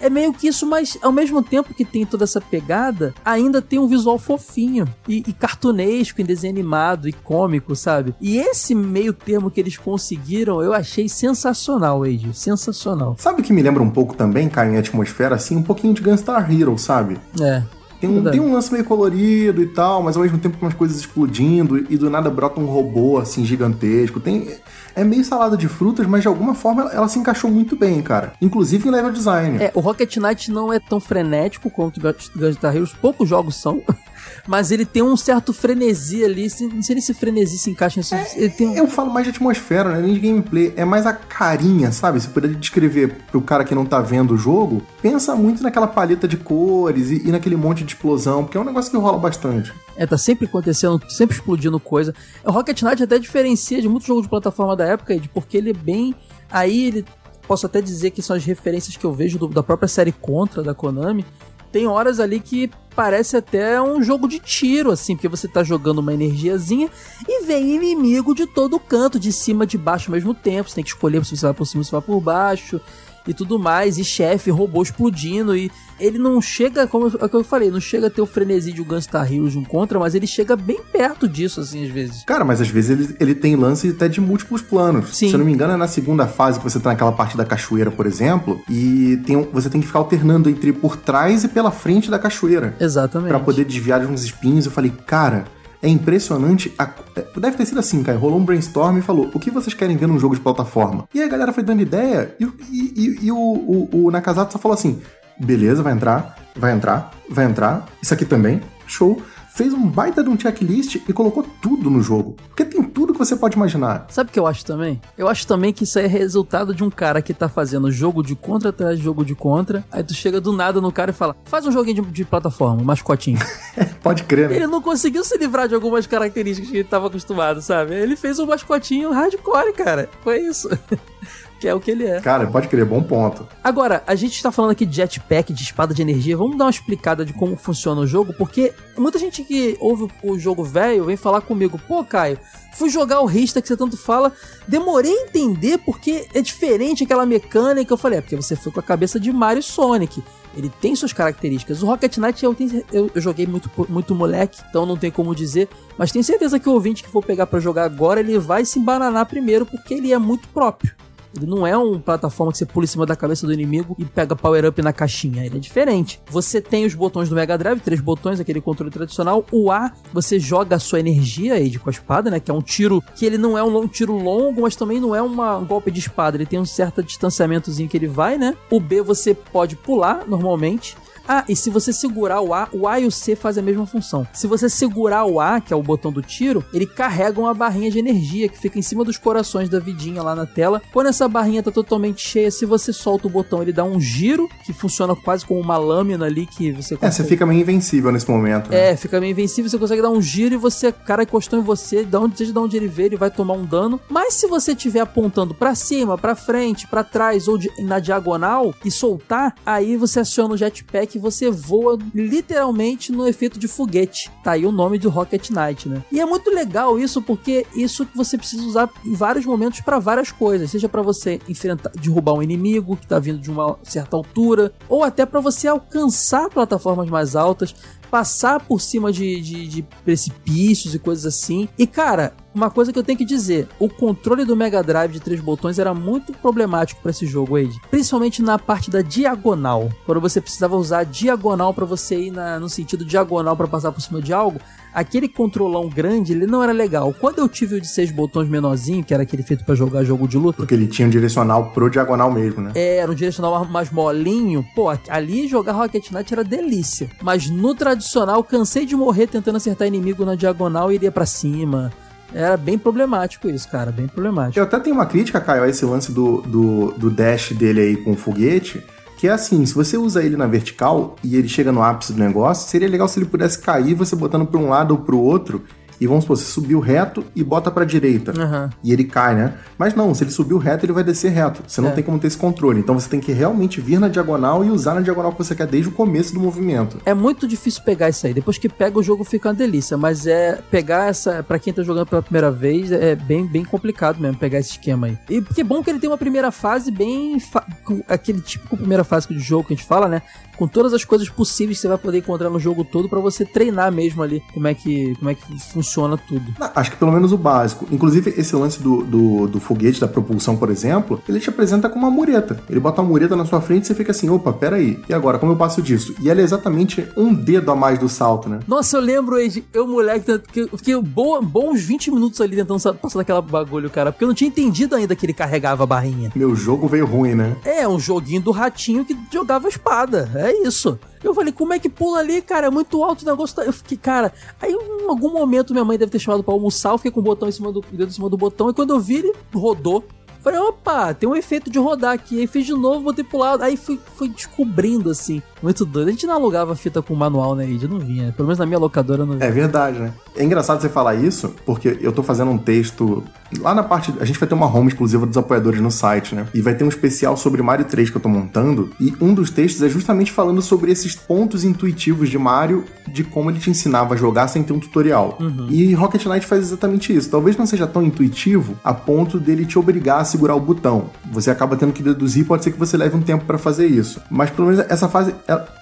É meio que isso, mas ao mesmo tempo que tem toda essa pegada, ainda tem um visual fofinho e, e cartunesco, em desenho animado e cômico, sabe? E esse meio termo que eles conseguiram, eu achei sensacional, Age. Sensacional. Sabe o que me lembra um pouco também, Caio, em atmosfera, assim, um pouquinho de Gunstar Hero, sabe? É. Tem um, tem um lance meio colorido e tal, mas ao mesmo tempo com umas coisas explodindo e do nada brota um robô assim gigantesco. Tem é meio salada de frutas, mas de alguma forma ela, ela, se encaixou muito bem, cara. Inclusive em level design. É, o Rocket Knight não é tão frenético quanto o Guitar Heroes, poucos jogos são. mas ele tem um certo frenesi ali. Não sei se esse frenesi se encaixa nisso. É, tem... Eu falo mais de atmosfera, né? Nem de gameplay. É mais a carinha, sabe? Se puder descrever pro cara que não tá vendo o jogo, pensa muito naquela paleta de cores e, e naquele monte de explosão, porque é um negócio que rola bastante. É, tá sempre acontecendo, sempre explodindo coisa. O Rocket Knight até diferencia de muitos jogos de plataforma da época, de porque ele é bem. Aí ele. Posso até dizer que são as referências que eu vejo do, da própria série Contra da Konami. Tem horas ali que parece até um jogo de tiro, assim, porque você tá jogando uma energiazinha e vem inimigo de todo canto, de cima, de baixo ao mesmo tempo. Você tem que escolher se você vai por cima ou se vai por baixo e tudo mais, e chefe, robô explodindo, e ele não chega, como é eu falei, não chega a ter o frenesi de um Gunstar Heroes um contra, mas ele chega bem perto disso, assim, às vezes. Cara, mas às vezes ele, ele tem lance até de múltiplos planos. Sim. Se eu não me engano, é na segunda fase que você tá naquela parte da cachoeira, por exemplo, e tem, você tem que ficar alternando entre por trás e pela frente da cachoeira. Exatamente. Para poder desviar de uns espinhos. Eu falei, cara, é impressionante. A... É, deve ter sido assim, cara. Rolou um brainstorm e falou: o que vocês querem ver num jogo de plataforma? E a galera foi dando ideia e, e, e, e o, o, o Nakazato só falou assim: beleza, vai entrar, vai entrar, vai entrar. Isso aqui também, show fez um baita de um checklist e colocou tudo no jogo. Porque tem tudo que você pode imaginar. Sabe o que eu acho também? Eu acho também que isso é resultado de um cara que tá fazendo jogo de contra atrás de jogo de contra. Aí tu chega do nada no cara e fala: faz um joguinho de, de plataforma, um mascotinho. pode crer, né? Ele não conseguiu se livrar de algumas características que ele tava acostumado, sabe? Ele fez um mascotinho hardcore, cara. Foi isso. que é o que ele é. Cara, pode crer, bom ponto. Agora, a gente tá falando aqui de jetpack, de espada de energia. Vamos dar uma explicada de como funciona o jogo, porque muita gente que ouve o jogo velho vem falar comigo, pô, Caio, fui jogar o Rista que você tanto fala, demorei a entender porque é diferente aquela mecânica. Eu falei, é porque você foi com a cabeça de Mario e Sonic. Ele tem suas características. O Rocket Knight eu, tenho, eu, eu, joguei muito, muito moleque, então não tem como dizer. Mas tenho certeza que o ouvinte que for pegar para jogar agora, ele vai se embananar primeiro, porque ele é muito próprio. Ele não é uma plataforma que você pula em cima da cabeça do inimigo e pega power up na caixinha. Ele é diferente. Você tem os botões do Mega Drive, três botões, aquele controle tradicional. O A, você joga a sua energia aí com a espada, né? Que é um tiro que ele não é um, tiro longo, mas também não é uma, um golpe de espada. Ele tem um certo distanciamentozinho que ele vai, né? O B você pode pular normalmente. Ah, e se você segurar o A, o A e o C fazem a mesma função. Se você segurar o A, que é o botão do tiro, ele carrega uma barrinha de energia que fica em cima dos corações da vidinha lá na tela. Quando essa barrinha tá totalmente cheia, se você solta o botão, ele dá um giro, que funciona quase como uma lâmina ali que você consegue... É, você fica meio invencível nesse momento. Né? É, fica meio invencível, você consegue dar um giro e você, o cara encostou em você, de onde, seja de onde ele veio, ele vai tomar um dano. Mas se você estiver apontando para cima, para frente, para trás ou de, na diagonal e soltar, aí você aciona o jetpack que você voa literalmente no efeito de foguete. Tá aí o nome de Rocket Knight, né? E é muito legal isso porque isso você precisa usar em vários momentos para várias coisas, seja para você enfrentar, derrubar um inimigo que tá vindo de uma certa altura, ou até para você alcançar plataformas mais altas passar por cima de, de, de precipícios e coisas assim. E, cara, uma coisa que eu tenho que dizer: o controle do Mega Drive de três botões era muito problemático para esse jogo, Wade. Principalmente na parte da diagonal. Quando você precisava usar a diagonal para você ir na, no sentido diagonal para passar por cima de algo, aquele controlão grande, ele não era legal. Quando eu tive o de seis botões menorzinho, que era aquele feito para jogar jogo de luta. Porque ele tinha um direcional pro diagonal mesmo, né? É, era um direcional mais molinho. Pô, ali jogar Rocket Knight era delícia. Mas no tradicional, cansei de morrer tentando acertar inimigo na diagonal e iria para cima. Era bem problemático isso, cara, bem problemático. Eu até tenho uma crítica, Caio, a esse lance do, do, do dash dele aí com o foguete, que é assim, se você usa ele na vertical e ele chega no ápice do negócio, seria legal se ele pudesse cair você botando para um lado ou para o outro e vamos supor, você subiu reto e bota pra direita. Uhum. E ele cai, né? Mas não, se ele subiu reto, ele vai descer reto. Você não É. tem como ter esse controle. Então você tem que realmente vir na diagonal e usar na diagonal que você quer desde o começo do movimento. É muito difícil pegar isso aí. Depois que pega o jogo fica uma delícia, mas é pegar essa, Pra quem tá jogando pela primeira vez, é bem, bem complicado mesmo pegar esse esquema aí. E que bom que ele tem uma primeira fase bem fa- com aquele típico primeira fase de jogo que a gente fala, né? Com todas as coisas possíveis que você vai poder encontrar no jogo todo pra você treinar mesmo ali como é que como é que funciona tudo. Acho que pelo menos o básico. Inclusive, esse lance do, do, do foguete, da propulsão, por exemplo, ele te apresenta com uma mureta. Ele bota uma mureta na sua frente e você fica assim, opa, peraí, e agora, como eu passo disso? E ela é exatamente um dedo a mais do salto, né? Nossa, eu lembro, Ed, eu moleque, que eu fiquei boa, bons 20 minutos ali tentando sa- passar daquela bagulho, cara, porque eu não tinha entendido ainda que ele carregava a barrinha. Meu jogo veio ruim, né? É, um joguinho do ratinho que jogava espada. É isso. Eu falei, como é que pula ali, cara? É muito alto o negócio. Tá... Eu fiquei, cara. Aí em algum momento minha mãe deve ter chamado pra almoçar. Eu fiquei com o botão em cima do dedo em cima do botão. E quando eu vi, ele rodou. Falei, opa, tem um efeito de rodar aqui. Aí fiz de novo, botei pro lado. Aí fui, fui descobrindo, assim. Muito doido. A gente não alugava fita com manual, né, Ed? Não vinha. Pelo menos na minha locadora não vinha. É verdade, né? É engraçado você falar isso, porque eu tô fazendo um texto lá na parte. A gente vai ter uma home exclusiva dos apoiadores no site, né? E vai ter um especial sobre Mario 3 que eu tô montando. E um dos textos é justamente falando sobre esses pontos intuitivos de Mario, de como ele te ensinava a jogar sem ter um tutorial. E Rocket Knight faz exatamente isso. Talvez não seja tão intuitivo a ponto dele te obrigar a segurar o botão. Você acaba tendo que deduzir, pode ser que você leve um tempo pra fazer isso. Mas pelo menos essa fase,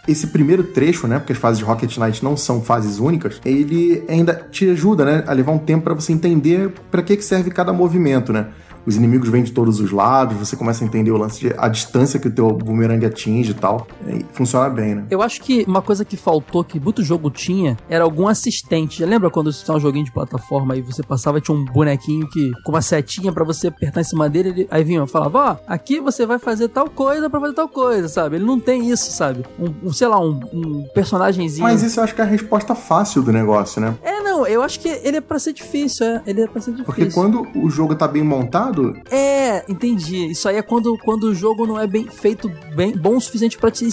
esse primeiro trecho, né? Porque as fases de Rocket Knight não são fases únicas, ele ainda te ajuda, né? A levar um tempo pra você entender pra que que serve cada movimento, né? Os inimigos vêm de todos os lados, você começa a entender o lance de a distância que o teu boomerang atinge e tal. E funciona bem, né? Eu acho que uma coisa que faltou, que muito jogo tinha, era algum assistente. Já lembra quando você tinha um joguinho de plataforma e você passava e tinha um bonequinho que com uma setinha pra você apertar em cima dele, ele, aí vinha, falava, ó, aqui você vai fazer tal coisa pra fazer tal coisa, sabe? Ele não tem isso, sabe? Um, um, sei lá, um, um personagemzinho. Mas isso eu acho que é a resposta fácil do negócio, né? É, não, eu acho que ele é pra ser difícil, é. Ele é pra ser difícil. Porque quando o jogo tá bem montado, É, entendi. Isso aí é quando, quando o jogo não é bem feito, bem bom o suficiente pra, te,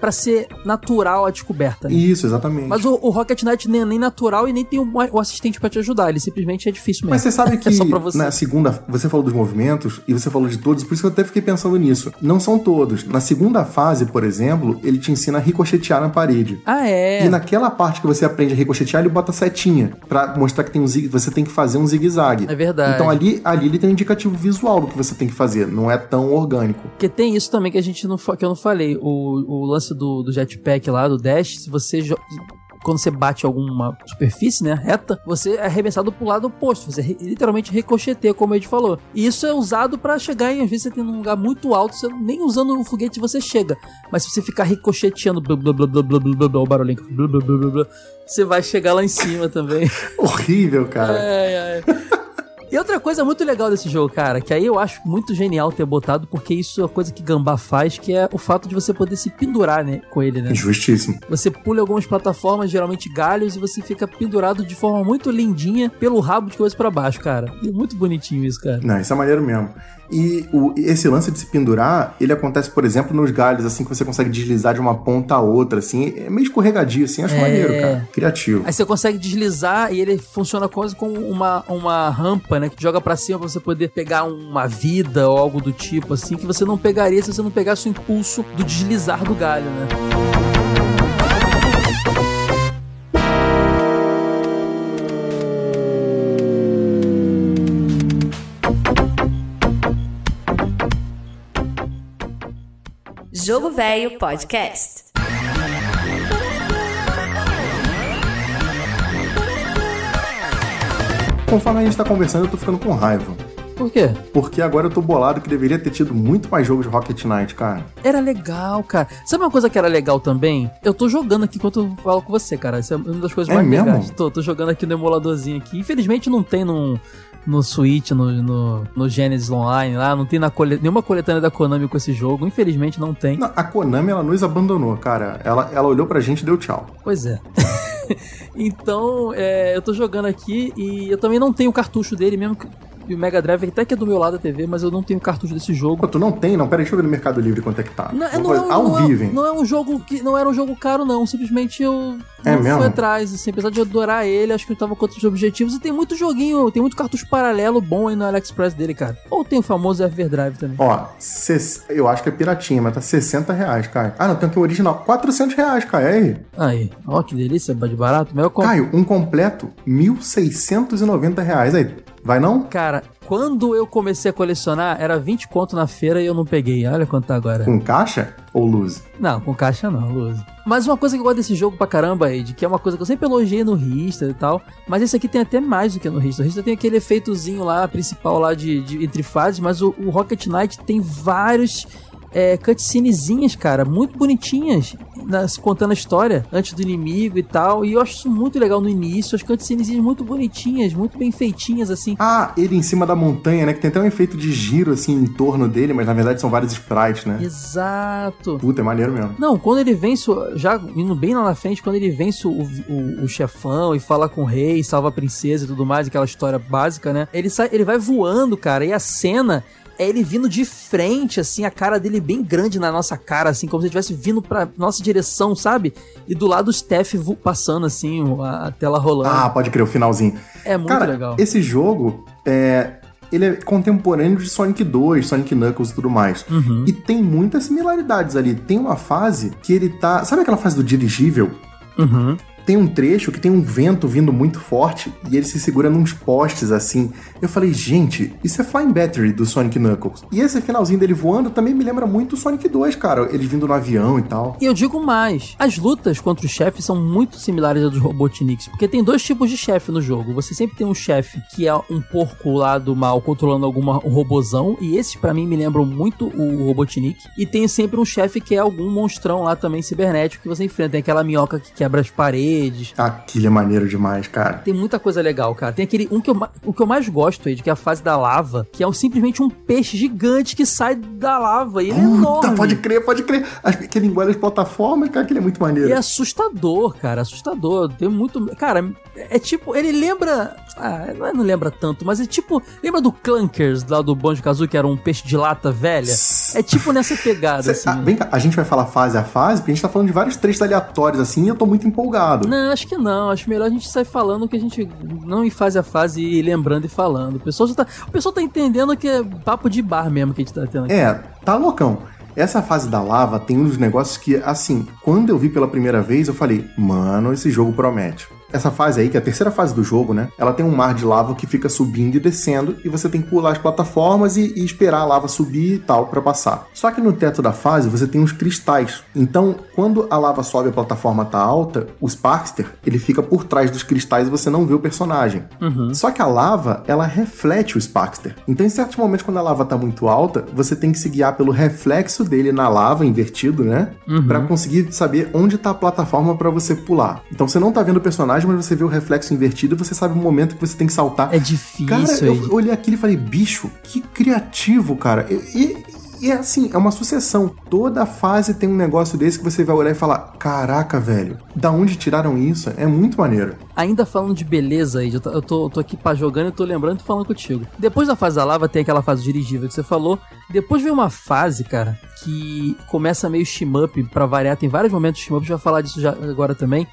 pra ser natural a descoberta. né? isso, exatamente. Mas o, o Rocket Knight nem é nem natural e nem tem o, o assistente pra te ajudar. Ele simplesmente é difícil mesmo. Mas você sabe que é só pra você. na segunda, você falou dos movimentos e você falou de todos, por isso que eu até fiquei pensando nisso. Não são todos. Na segunda fase, por exemplo, ele te ensina a ricochetear na parede. Ah, é. E naquela parte que você aprende a ricochetear, ele bota setinha pra mostrar que tem um zig, você tem que fazer um zigue-zague. É verdade. Então ali, ali ele tem um indicativo visual do que você tem que fazer, não é tão orgânico. Porque tem isso também que a gente não que eu não falei. O, o lance do, do jetpack lá, do dash, se você. Quando você bate alguma superfície, né, reta, você é arremessado pro lado oposto. Você re- literalmente ricocheteia, como a gente falou. E isso é usado pra chegar em, às vezes você tem um lugar muito alto, você nem usando o foguete você chega. Mas se você ficar ricocheteando, blá blá blá blá blá blá blá, o barulhinho, blá blá blá blá blá, você vai chegar lá em cima também. Horrível, cara. Ai, ai. E outra coisa muito legal desse jogo, cara, que aí eu acho muito genial ter botado, porque isso é uma coisa que Gambá faz, que é o fato de você poder se pendurar né, com ele, né? Justíssimo. Você pula algumas plataformas, geralmente galhos, e você fica pendurado de forma muito lindinha pelo rabo de coisa pra baixo, cara. E é muito bonitinho isso, cara. Não, isso é maneiro mesmo. E o- esse lance de se pendurar, ele acontece, por exemplo, nos galhos, assim, que você consegue deslizar de uma ponta a outra, assim. É meio escorregadio, assim. Acho É. maneiro, cara. Criativo. Aí você consegue deslizar e ele funciona quase como uma, uma rampa, né? Que joga pra cima pra você poder pegar uma vida ou algo do tipo, assim, que você não pegaria se você não pegasse o impulso do deslizar do galho, né? Jogo Velho Podcast. Conforme a gente tá conversando, eu tô ficando com raiva. Por quê? Porque agora eu tô bolado que deveria ter tido muito mais jogos de Rocket Knight, cara. Era legal, cara. Sabe uma coisa que era legal também? Eu tô jogando aqui enquanto eu falo com você, cara. Isso é uma das coisas é mais mesmo? legais. Tô, tô jogando aqui no emuladorzinho aqui. Infelizmente não tem num. No no Switch, no, no, no Genesis Online lá. Não tem na cole, nenhuma coletânea da Konami com esse jogo. Infelizmente não tem. Não, a Konami, ela nos abandonou, cara. Ela, ela olhou pra gente e deu tchau. Pois é. então, é, eu tô jogando aqui e eu também não tenho o cartucho dele, mesmo que e o Mega Drive até que é do meu lado da TV, mas eu não tenho cartucho desse jogo. Pô, tu não tem? Não, peraí, deixa eu ver no Mercado Livre quanto é que tá. Não, não é, fazer um- ao não, é, hein? não é um jogo que não era um jogo caro não, simplesmente eu É não mesmo? fui atrás, assim, apesar de eu adorar ele, acho que eu tava com outros objetivos e tem muito joguinho, tem muito cartucho paralelo bom aí no AliExpress dele, cara. Ou tem o famoso Everdrive também. Ó, ses- eu acho que é piratinha, mas tá 60 reais, Caio. Ah, não, tem aqui o original. 400 reais, Caio. É aí. Aí, ó que delícia, de barato, mas eu compro. Caio, um completo, 1.690 reais. Aí, vai não? Cara, quando eu comecei a colecionar, era 20 conto na feira e eu não peguei. Olha quanto tá agora. Com caixa ou luz? Não, com caixa não, Luz. Mas uma coisa que eu gosto desse jogo pra caramba, Ed, que é uma coisa que eu sempre elogiei no Rista e tal, mas esse aqui tem até mais do que no Rista. O Rista tem aquele efeitozinho lá, principal lá de, de entre fases, mas o, o Rocket Knight tem vários é, cutscenezinhas, cara, muito bonitinhas, nas, contando a história antes do inimigo e tal, e eu acho isso muito legal no início, as cutscenezinhas muito bonitinhas, muito bem feitinhas, assim. Ah, ele em cima da montanha, né? Que tem até um efeito de giro, assim, em torno dele, mas na verdade são vários sprites, né? Exato. Puta, é maneiro mesmo. Não, quando ele vence, já indo bem lá na frente, quando ele vence o, o, o chefão e fala com o rei, salva a princesa e tudo mais, aquela história básica, né? Ele, sai, ele vai voando, cara, e a cena é ele vindo de frente, assim, a cara dele bem grande na nossa cara, assim, como se ele estivesse vindo pra nossa direção, sabe? E do lado o Steph passando, assim, a tela rolando. Ah, pode crer, o finalzinho. é muito Cara, legal. esse jogo é. Ele é contemporâneo de Sonic 2, Sonic Knuckles e tudo mais. Uhum. E tem muitas similaridades ali. Tem uma fase que ele tá. Sabe aquela fase do dirigível? Uhum. Tem um trecho que tem um vento vindo muito forte e ele se segura nos postes assim. Eu falei, gente, isso é Flying Battery do Sonic Knuckles. E esse finalzinho dele voando também me lembra muito o Sonic 2, cara. Ele vindo no avião e tal. E eu digo mais, as lutas contra os chefes são muito similares às dos Robotniks, porque tem dois tipos de chefe no jogo. Você sempre tem um chefe que é um porco lá do mal controlando alguma um robozão, e esses pra mim me lembram muito o Robotnik. E tem sempre um chefe que é algum monstrão lá também cibernético que você enfrenta. Tem aquela minhoca que quebra as paredes. Aquilo é maneiro demais, cara. Tem muita coisa legal, cara. Tem aquele um que eu, o que eu mais gosto aí, que é a fase da lava, que é um- simplesmente um peixe gigante que sai da lava. E ele é enorme. Puta, pode crer, pode crer. As- Que ele engole as plataformas, cara, que ele é muito maneiro. E é assustador, cara, assustador. Tem muito. Cara, é tipo. Ele lembra. Ah, não lembra tanto, mas é tipo. Lembra do Clunkers lá do Banjo Kazooie, que era um peixe de lata velha? É tipo nessa pegada, Cê- assim. ah, vem cá, a gente vai falar fase a fase, porque a gente tá falando de vários trechos aleatórios assim e eu tô muito empolgado. Não, acho que não. Acho melhor a gente sair falando que a gente não ir fase a fase e ir lembrando e falando. O pessoal já tá, o pessoal tá entendendo que é papo de bar mesmo que a gente tá tendo aqui. É, tá loucão. Essa fase da lava tem uns negócios que, assim, quando eu vi pela primeira vez, eu falei, mano, esse jogo promete. Essa fase aí, que é a terceira fase do jogo, né? Ela tem um mar de lava que fica subindo e descendo, e você tem que pular as plataformas e, e esperar a lava subir e tal pra passar. Só que no teto da fase você tem uns cristais. Então, quando a lava sobe e a plataforma tá alta, o Sparkster ele fica por trás dos cristais e você não vê o personagem. Só que a lava, ela reflete o Sparkster. Então, em certos momentos, quando a lava tá muito alta, você tem que se guiar pelo reflexo dele na lava, invertido, né? Pra conseguir saber onde tá a plataforma pra você pular. Então, você não tá vendo o personagem, mas você vê o reflexo invertido você sabe o momento que você tem que saltar. É difícil, Cara, Ed. eu olhei aquilo e falei, bicho, que criativo, cara. E, e- é assim, é uma sucessão. Toda fase tem um negócio desse que você vai olhar e falar: caraca, velho, da onde tiraram isso? É muito maneiro. Ainda falando de beleza, Ed, eu tô, eu tô, aqui pá, jogando e tô lembrando e tô falando contigo. Depois da fase da lava tem aquela fase dirigível que você falou. Depois vem uma fase, cara, que começa meio shmup pra variar. Tem vários momentos shmup, gente vai falar disso já agora também.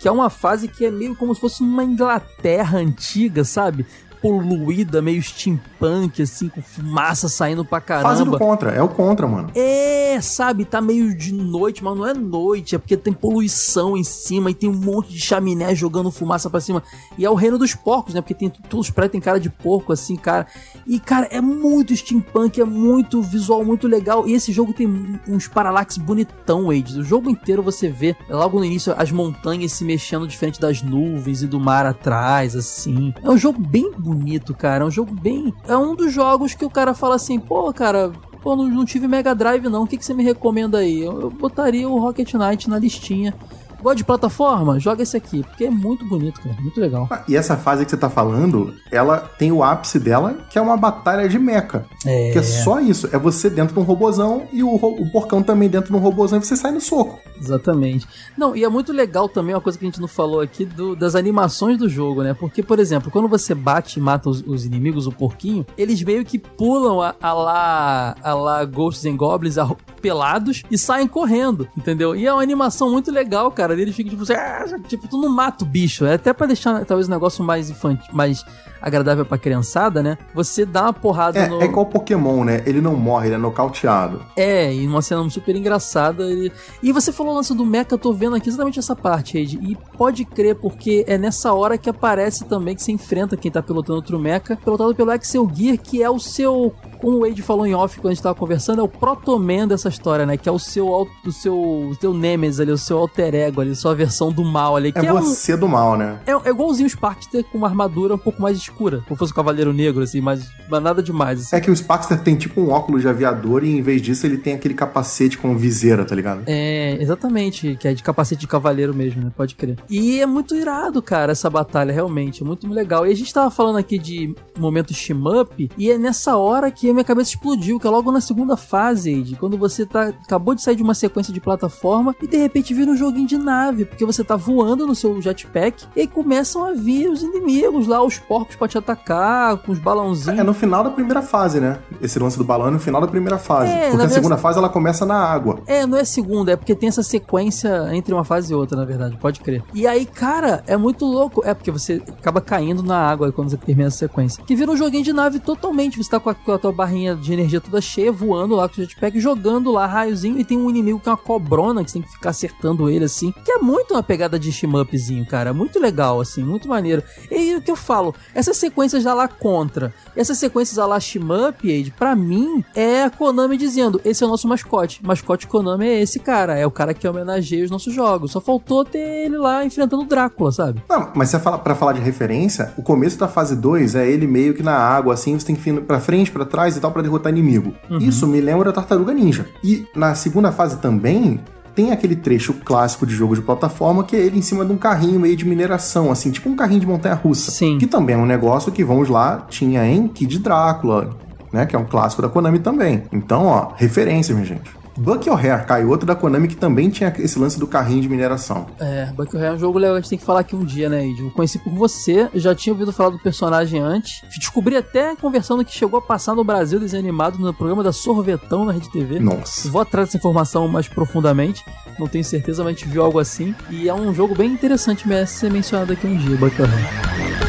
Que é uma fase que é meio como se fosse uma Inglaterra antiga, sabe? Poluída, meio steampunk, assim, com fumaça saindo pra Fase do caramba. contra, é o contra, mano. É, sabe, tá meio de noite, mas não é noite, é porque tem poluição em cima e tem um monte de chaminé jogando fumaça para cima. E é o reino dos porcos, né? Porque tem todos os prédios tem cara de porco assim, cara. E cara, é muito steampunk, é muito visual, muito legal. E esse jogo tem uns paralax bonitão, Wade. O jogo inteiro você vê logo no início as montanhas se mexendo diferente das nuvens e do mar atrás, assim. É um jogo bem bonito, cara. É um jogo bem. É um dos jogos que o cara fala assim, pô, cara, pô, não, não tive Mega Drive não, o que, que você me recomenda aí? Eu, eu botaria o Rocket Knight na listinha. Gosta de plataforma? Joga esse aqui, porque é muito bonito, cara. Muito legal. Ah, e essa fase que você tá falando, ela tem o ápice dela, que é uma batalha de mecha. É. Que é só isso. É você dentro de um robozão e o, o porcão também dentro de um robozão e você sai no soco. Exatamente. Não, e é muito legal também uma coisa que a gente não falou aqui do- das animações do jogo, né? Porque, por exemplo, quando você bate e mata os, os inimigos, o porquinho, eles meio que pulam a, a lá, a lá Ghosts and Goblins a- pelados e saem correndo, entendeu? E é uma animação muito legal, cara. Eles ficam tipo assim, tipo, tu não mata o bicho. É até pra deixar talvez um negócio mais infantil, mais agradável pra criançada, né? Você dá uma porrada É, no. é igual Pokémon, né? Ele não morre, ele é nocauteado. É, e uma cena super engraçada. E, e você falou o lance do Mecha, eu tô vendo aqui exatamente essa parte, Ed. E pode crer, porque é nessa hora que aparece também que você enfrenta quem tá pilotando outro Mecha, pilotado pelo Axel Gear, que é o seu. Como o Wade falou em off quando a gente tava conversando, é o Protoman dessa história, né? Que é o seu, o seu, o seu Nemesis ali, o seu alter ego ali, sua versão do mal ali. Que É é, um, você do mal, né? é, é igualzinho o Sparkster com uma armadura um pouco mais escura. Como fosse o Cavaleiro Negro, assim, mas, mas nada demais. Assim. É que o Sparkster tem tipo um óculos de aviador e em vez disso ele tem aquele capacete com viseira, tá ligado? É, exatamente, que é de capacete de cavaleiro mesmo, né? Pode crer. E é muito irado, cara, essa batalha, realmente. É muito legal. E a gente tava falando aqui de momento shmup, e é nessa hora que a minha cabeça explodiu, que é logo na segunda fase, Ed, quando você tá, acabou de sair de uma sequência de plataforma e de repente vira um joguinho de nave, porque você tá voando no seu jetpack e aí começam a vir os inimigos lá, os porcos pra te atacar, com os balãozinhos. É no final da primeira fase, né? Esse lance do balão é no final da primeira fase. É, porque a segunda fase ela começa na água. É, não é segunda, é porque tem essa sequência entre uma fase e outra, na verdade, pode crer. E aí, cara, é muito louco. É porque você acaba caindo na água quando você termina essa sequência. Que vira um joguinho de nave totalmente. Você tá com a, com a tua barrinha de energia toda cheia, voando lá com o jetpack, jogando lá raiozinho. E tem um inimigo que é uma cobrona, que você tem que ficar acertando ele assim. Que é muito uma pegada de shmumpzinho, cara. Muito legal, assim, muito maneiro. E aí, o que eu falo? Essas sequências já lá contra, essas sequências a lá shmup, Age, pra mim, é a Konami dizendo: esse é o nosso mascote. Mascote Konami é esse cara. É o cara que homenageia os nossos jogos. Só faltou ter ele lá enfrentando o Drácula, sabe? Não, mas você fala, pra falar de referência, o começo da fase 2 é ele meio que na água, assim, você tem que ir pra frente, pra trás e tal, pra derrotar inimigo. Uhum. Isso me lembra Tartaruga Ninja. E na segunda fase também. Tem aquele trecho clássico de jogo de plataforma que é ele em cima de um carrinho meio de mineração, assim, tipo um carrinho de montanha-russa. Sim. Que também é um negócio que, vamos lá, tinha em Kid Drácula, né? Que é um clássico da Konami também. Então, ó, referência, minha gente. Buck O'Hare, cai outro da Konami que também tinha esse lance do carrinho de mineração. É, Bucky O'Hare é um jogo legal, a gente tem que falar aqui um dia, né, Ed? Eu conheci por você, já tinha ouvido falar do personagem antes. Descobri até conversando que chegou a passar no Brasil desenho animado no programa da Sorvetão na Rede TV. Nossa. Vou atrás dessa informação mais profundamente. Não tenho certeza, mas a gente viu algo assim. E é um jogo bem interessante, merece ser mencionado aqui um dia, Bucky O'Hare.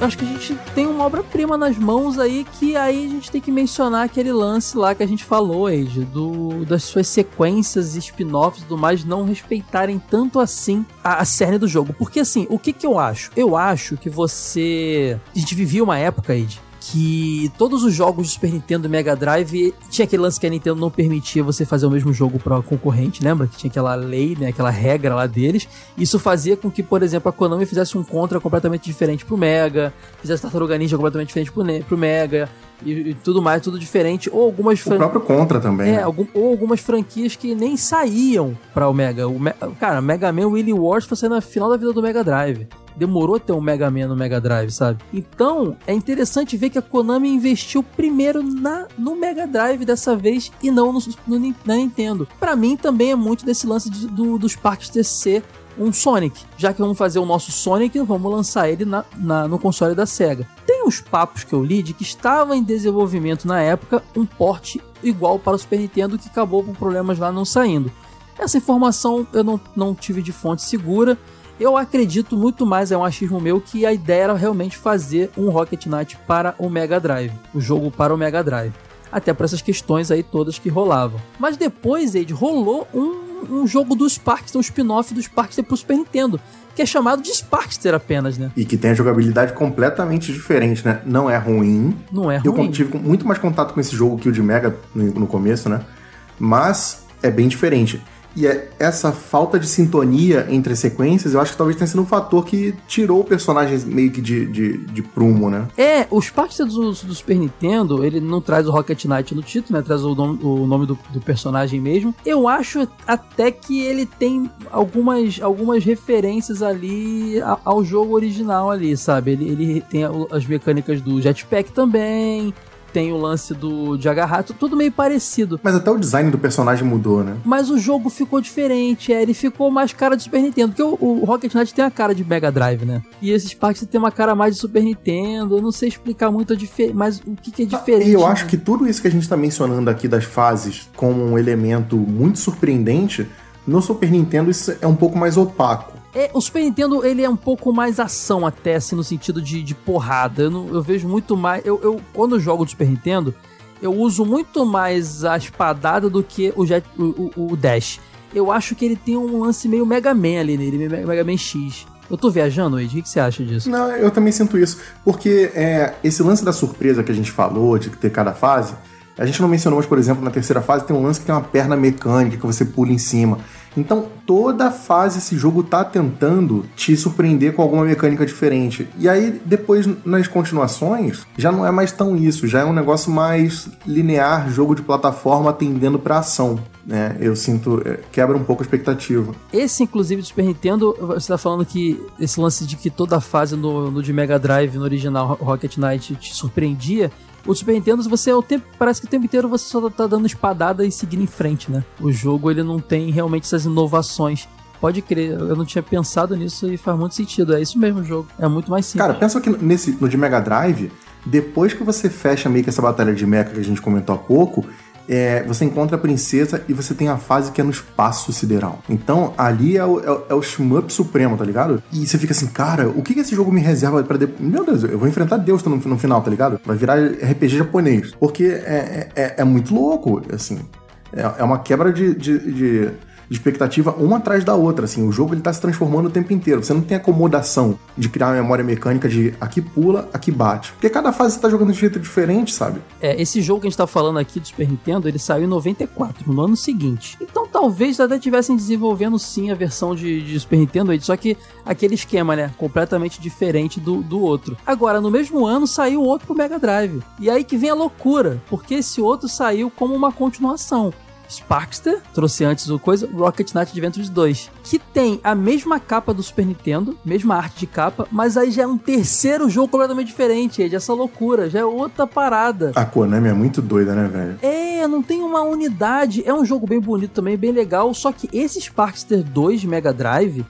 Acho que a gente tem uma obra-prima nas mãos aí que aí a gente tem que mencionar aquele lance lá que a gente falou, Age, do das suas sequências, spin-offs e mais não respeitarem tanto assim a, a cerne do jogo. Porque assim, o que que eu acho? Eu acho que você. A gente vivia uma época, Age, que todos os jogos do Super Nintendo e Mega Drive tinha aquele lance que a Nintendo não permitia você fazer o mesmo jogo para concorrente, lembra? Que tinha aquela lei, né, aquela regra lá deles. Isso fazia com que, por exemplo, a Konami fizesse um Contra completamente diferente pro Mega, fizesse Tartaruga Ninja completamente diferente pro, Ne- pro Mega e, e tudo mais, tudo diferente. Ou algumas O fran- próprio Contra também. é, né? algum- ou algumas franquias que nem saíam pra o Mega. O Me- cara, Mega Man Willy Wars foi sair na final da vida do Mega Drive. Demorou ter um Mega Man no Mega Drive, sabe? Então, é interessante ver que a Konami investiu primeiro na, no Mega Drive dessa vez e não no, no na Nintendo. Pra mim, também é muito desse lance de- do- dos parques TC um Sonic. Já que vamos fazer o nosso Sonic, vamos lançar ele na, na, no console da SEGA. Tem uns papos que eu li de que estava em desenvolvimento na época um porte igual para o Super Nintendo que acabou com problemas lá não saindo. Essa informação eu não, não tive de fonte segura. Eu acredito muito mais, é um achismo meu, que a ideia era realmente fazer um Rocket Knight para o Mega Drive. O jogo para o Mega Drive. Até por essas questões aí todas que rolavam. Mas depois, Ed, rolou um, um jogo do Sparkster, um spin-off do Sparkster para o Super Nintendo que é chamado de Sparkster apenas, né? E que tem a jogabilidade completamente diferente, né? Não é ruim. Não é ruim. Eu tive muito mais contato com esse jogo que o de Mega no, no começo, né? Mas é bem diferente. E é essa falta de sintonia entre as sequências, eu acho que talvez tenha sido um fator que tirou o personagem meio que de, de, de prumo, né? É, os partes do, do, Super Nintendo, ele não traz o Rocket Knight no título, né? Traz o nome, o nome do, do, personagem mesmo. Eu acho até que ele tem algumas, algumas referências ali ao jogo original ali, sabe? Ele, ele tem as mecânicas do jetpack também tem o lance do de agarrar, tudo meio parecido. Mas até o design do personagem mudou, né? Mas o jogo ficou diferente, é, ele ficou mais cara de Super Nintendo, porque o, o Rocket Knight tem a cara de Mega Drive, né? E esses parques tem uma cara mais de Super Nintendo, eu não sei explicar muito a diferença, mas o que, que é diferente. E eu acho que tudo isso que a gente tá mencionando aqui das fases como um elemento muito surpreendente, no Super Nintendo isso é um pouco mais opaco. É, o Super Nintendo, ele é um pouco mais ação até, assim, no sentido de, de porrada. Eu, não, eu vejo muito mais... Eu, eu, quando eu jogo do Super Nintendo, eu uso muito mais a espadada do que o, jet, o, o, o Dash. Eu acho que ele tem um lance meio Mega Man ali nele, Mega Man X. Eu tô viajando, Ed? O que você acha disso? Não, eu também sinto isso. Porque é, esse lance da surpresa que a gente falou, de ter cada fase, a gente não mencionou, mas, por exemplo, na terceira fase tem um lance que tem uma perna mecânica que você pula em cima. Então, toda fase esse jogo tá tentando te surpreender com alguma mecânica diferente. E aí, depois, nas continuações, já não é mais tão isso, já é um negócio mais linear, jogo de plataforma atendendo pra ação. Né? Eu sinto, é, quebra um pouco a expectativa. Esse, inclusive, do Super Nintendo, você tá falando que esse lance de que toda fase no, no de Mega Drive, no original Rocket Knight, te surpreendia, o Super Nintendo, você o tempo, parece que o tempo inteiro você só tá dando espadada e seguindo em frente, né? O jogo ele não tem realmente essas inovações. Pode crer, eu não tinha pensado nisso e faz muito sentido. É isso mesmo o jogo. É muito mais simples. Cara, pensa que nesse, no de Mega Drive, depois que você fecha meio que essa batalha de mecha que a gente comentou há pouco, é, você encontra a princesa e você tem a fase que é no espaço sideral. Então, ali é o, é, é o shmup supremo, tá ligado? E você fica assim, cara, o que, que esse jogo me reserva para depois? Meu Deus, eu vou enfrentar Deus no, no final, tá ligado? Vai virar RPG japonês. Porque é, é, é, é muito louco, assim. É, é uma quebra de, de, de de expectativa uma atrás da outra, assim, o jogo ele tá se transformando o tempo inteiro. Você não tem acomodação de criar uma memória mecânica de aqui pula, aqui bate. Porque cada fase você tá jogando de jeito diferente, sabe? É, esse jogo que a gente tá falando aqui do Super Nintendo, ele saiu em 94, no ano seguinte. Então talvez até tivessem desenvolvendo sim a versão de, de Super Nintendo, só que aquele esquema, né, completamente diferente do, do outro. Agora, no mesmo ano saiu outro pro Mega Drive. E aí que vem a loucura, porque esse outro saiu como uma continuação. Sparkster, trouxe antes o coisa, Rocket Knight Adventures 2, que tem a mesma capa do Super Nintendo, mesma arte de capa, mas aí já é um terceiro jogo completamente diferente, é essa loucura, já é outra parada. A Konami é muito doida, né, velho? É, não tem uma unidade, é um jogo bem bonito também, bem legal, só que esse Sparkster 2 Mega Drive,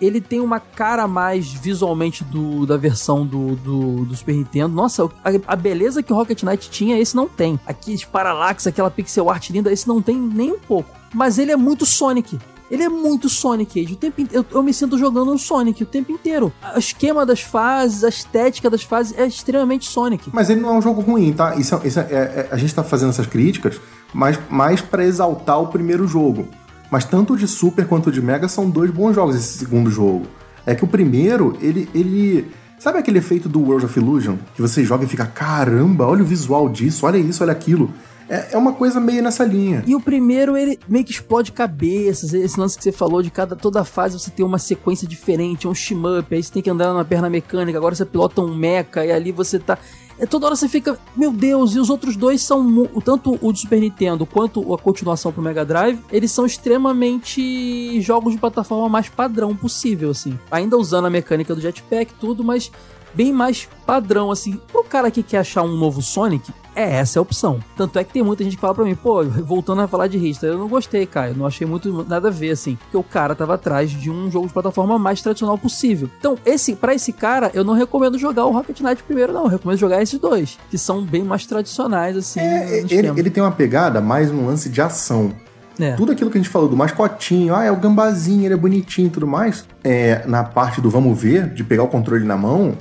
ele tem uma cara mais visualmente do, da versão do, do, do Super Nintendo. Nossa, a, a, beleza que o Rocket Knight tinha, esse não tem. Aqueles parallax, aquela pixel art linda, esse não tem nem um pouco. Mas ele é muito Sonic. Ele é muito Sonic Age. O tempo eu, eu, me sinto jogando um Sonic o tempo inteiro. O esquema das fases, a estética das fases é extremamente Sonic. Mas ele não é um jogo ruim, tá? Isso, é, isso é, é, a gente tá fazendo essas críticas, mas mais para exaltar o primeiro jogo. Mas tanto de Super quanto de Mega são dois bons jogos esse segundo jogo. É que o primeiro, ele. ele Sabe aquele efeito do World of Illusion? Que você joga e fica, caramba, olha o visual disso, olha isso, olha aquilo. É, é uma coisa meio nessa linha. E o primeiro, ele meio que explode cabeças. Esse lance que você falou de cada toda fase você tem uma sequência diferente, um shmup, aí você tem que andar na perna mecânica, agora você pilota um mecha, e ali você tá. É, toda hora você fica, meu Deus, e os outros dois são, tanto o de Super Nintendo quanto a continuação pro Mega Drive, eles são extremamente jogos de plataforma mais padrão possível, assim. Ainda usando a mecânica do jetpack tudo, mas bem mais padrão, assim. Pro cara que quer achar um novo Sonic, é essa a opção. Tanto é que tem muita gente que fala pra mim, pô, voltando a falar de Rista, eu não gostei, cara. Eu não achei muito nada a ver, assim. Porque o cara tava atrás de um jogo de plataforma mais tradicional possível. Então, esse, para esse cara, eu não recomendo jogar o Rocket Knight primeiro, não. Eu recomendo jogar esses dois, que são bem mais tradicionais, assim. É, ele, ele tem uma pegada mais um lance de ação. É. Tudo aquilo que a gente falou do mascotinho, ah, é o gambazinho, ele é bonitinho e tudo mais, é, na parte do vamos ver, de pegar o controle na mão,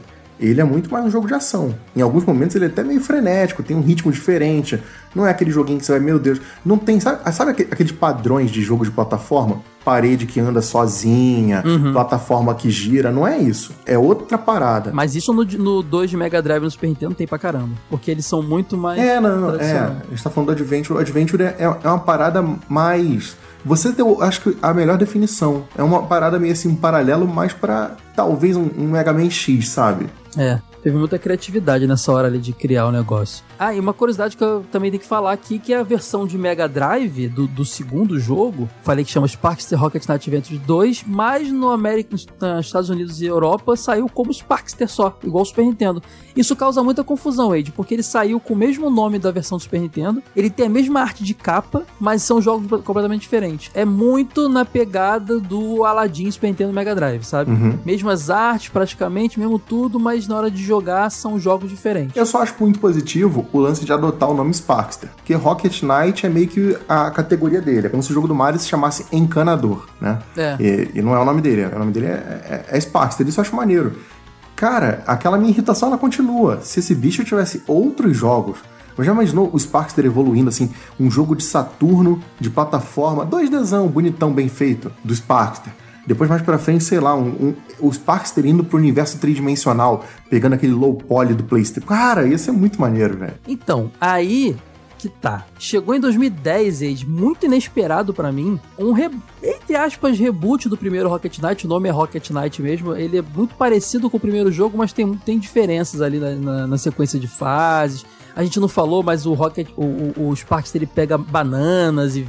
ele é muito mais um jogo de ação. Em alguns momentos ele é até meio frenético, tem um ritmo diferente. Não é aquele joguinho que você vai, meu Deus. Não tem. Sabe, sabe aqueles padrões de jogo de plataforma? Parede que anda sozinha, uhum. plataforma que gira. Não é isso. É outra parada. Mas isso no, no 2 de Mega Drive no Super Nintendo tem pra caramba. Porque eles são muito mais. É, não, não. É. A gente tá falando do Adventure. O Adventure é, é uma parada mais você deu, acho que, a melhor definição. É uma parada meio assim, um paralelo mais para talvez um, um Mega Man X, sabe? É. Teve muita criatividade nessa hora ali de criar o negócio. Ah, e uma curiosidade que eu também tenho que falar aqui, que é a versão de Mega Drive do, do segundo jogo, falei que chama Sparkster Rocket Knight Adventures 2, mas no América, nos Estados Unidos e Europa saiu como Sparkster só, igual o Super Nintendo. Isso causa muita confusão, Ed, porque ele saiu com o mesmo nome da versão do Super Nintendo, ele tem a mesma arte de capa, mas são jogos completamente diferentes. É muito na pegada do Aladdin Super Nintendo Mega Drive, sabe? Uhum. Mesmas artes, praticamente, mesmo tudo, mas na hora de jogar são jogos diferentes. Eu só acho muito positivo o lance de adotar o nome Sparkster, porque Rocket Knight é meio que a categoria dele. É como se o jogo do Mario se chamasse Encanador, né? É. E, e não é o nome dele, o nome dele é, é, é Sparkster. Isso eu acho maneiro. Cara, aquela minha irritação ela continua. Se esse bicho tivesse outros jogos mas já imaginou o Sparkster evoluindo assim, um jogo de Saturno, de plataforma, 2Dzão, bonitão, bem feito, do Sparkster. Depois, mais pra frente, sei lá, um, um, o Sparkster indo pro universo tridimensional, pegando aquele low poly do PlayStation. Cara, ia ser muito maneiro, velho. Então, aí que tá. Chegou em 2010, Age, muito inesperado para mim, um, re... entre aspas, reboot do primeiro Rocket Knight, o nome é Rocket Knight mesmo, ele é muito parecido com o primeiro jogo, mas tem, tem diferenças ali na, na, na sequência de fases. A gente não falou, mas o Rocket, o, o, o Sparkster ele pega bananas e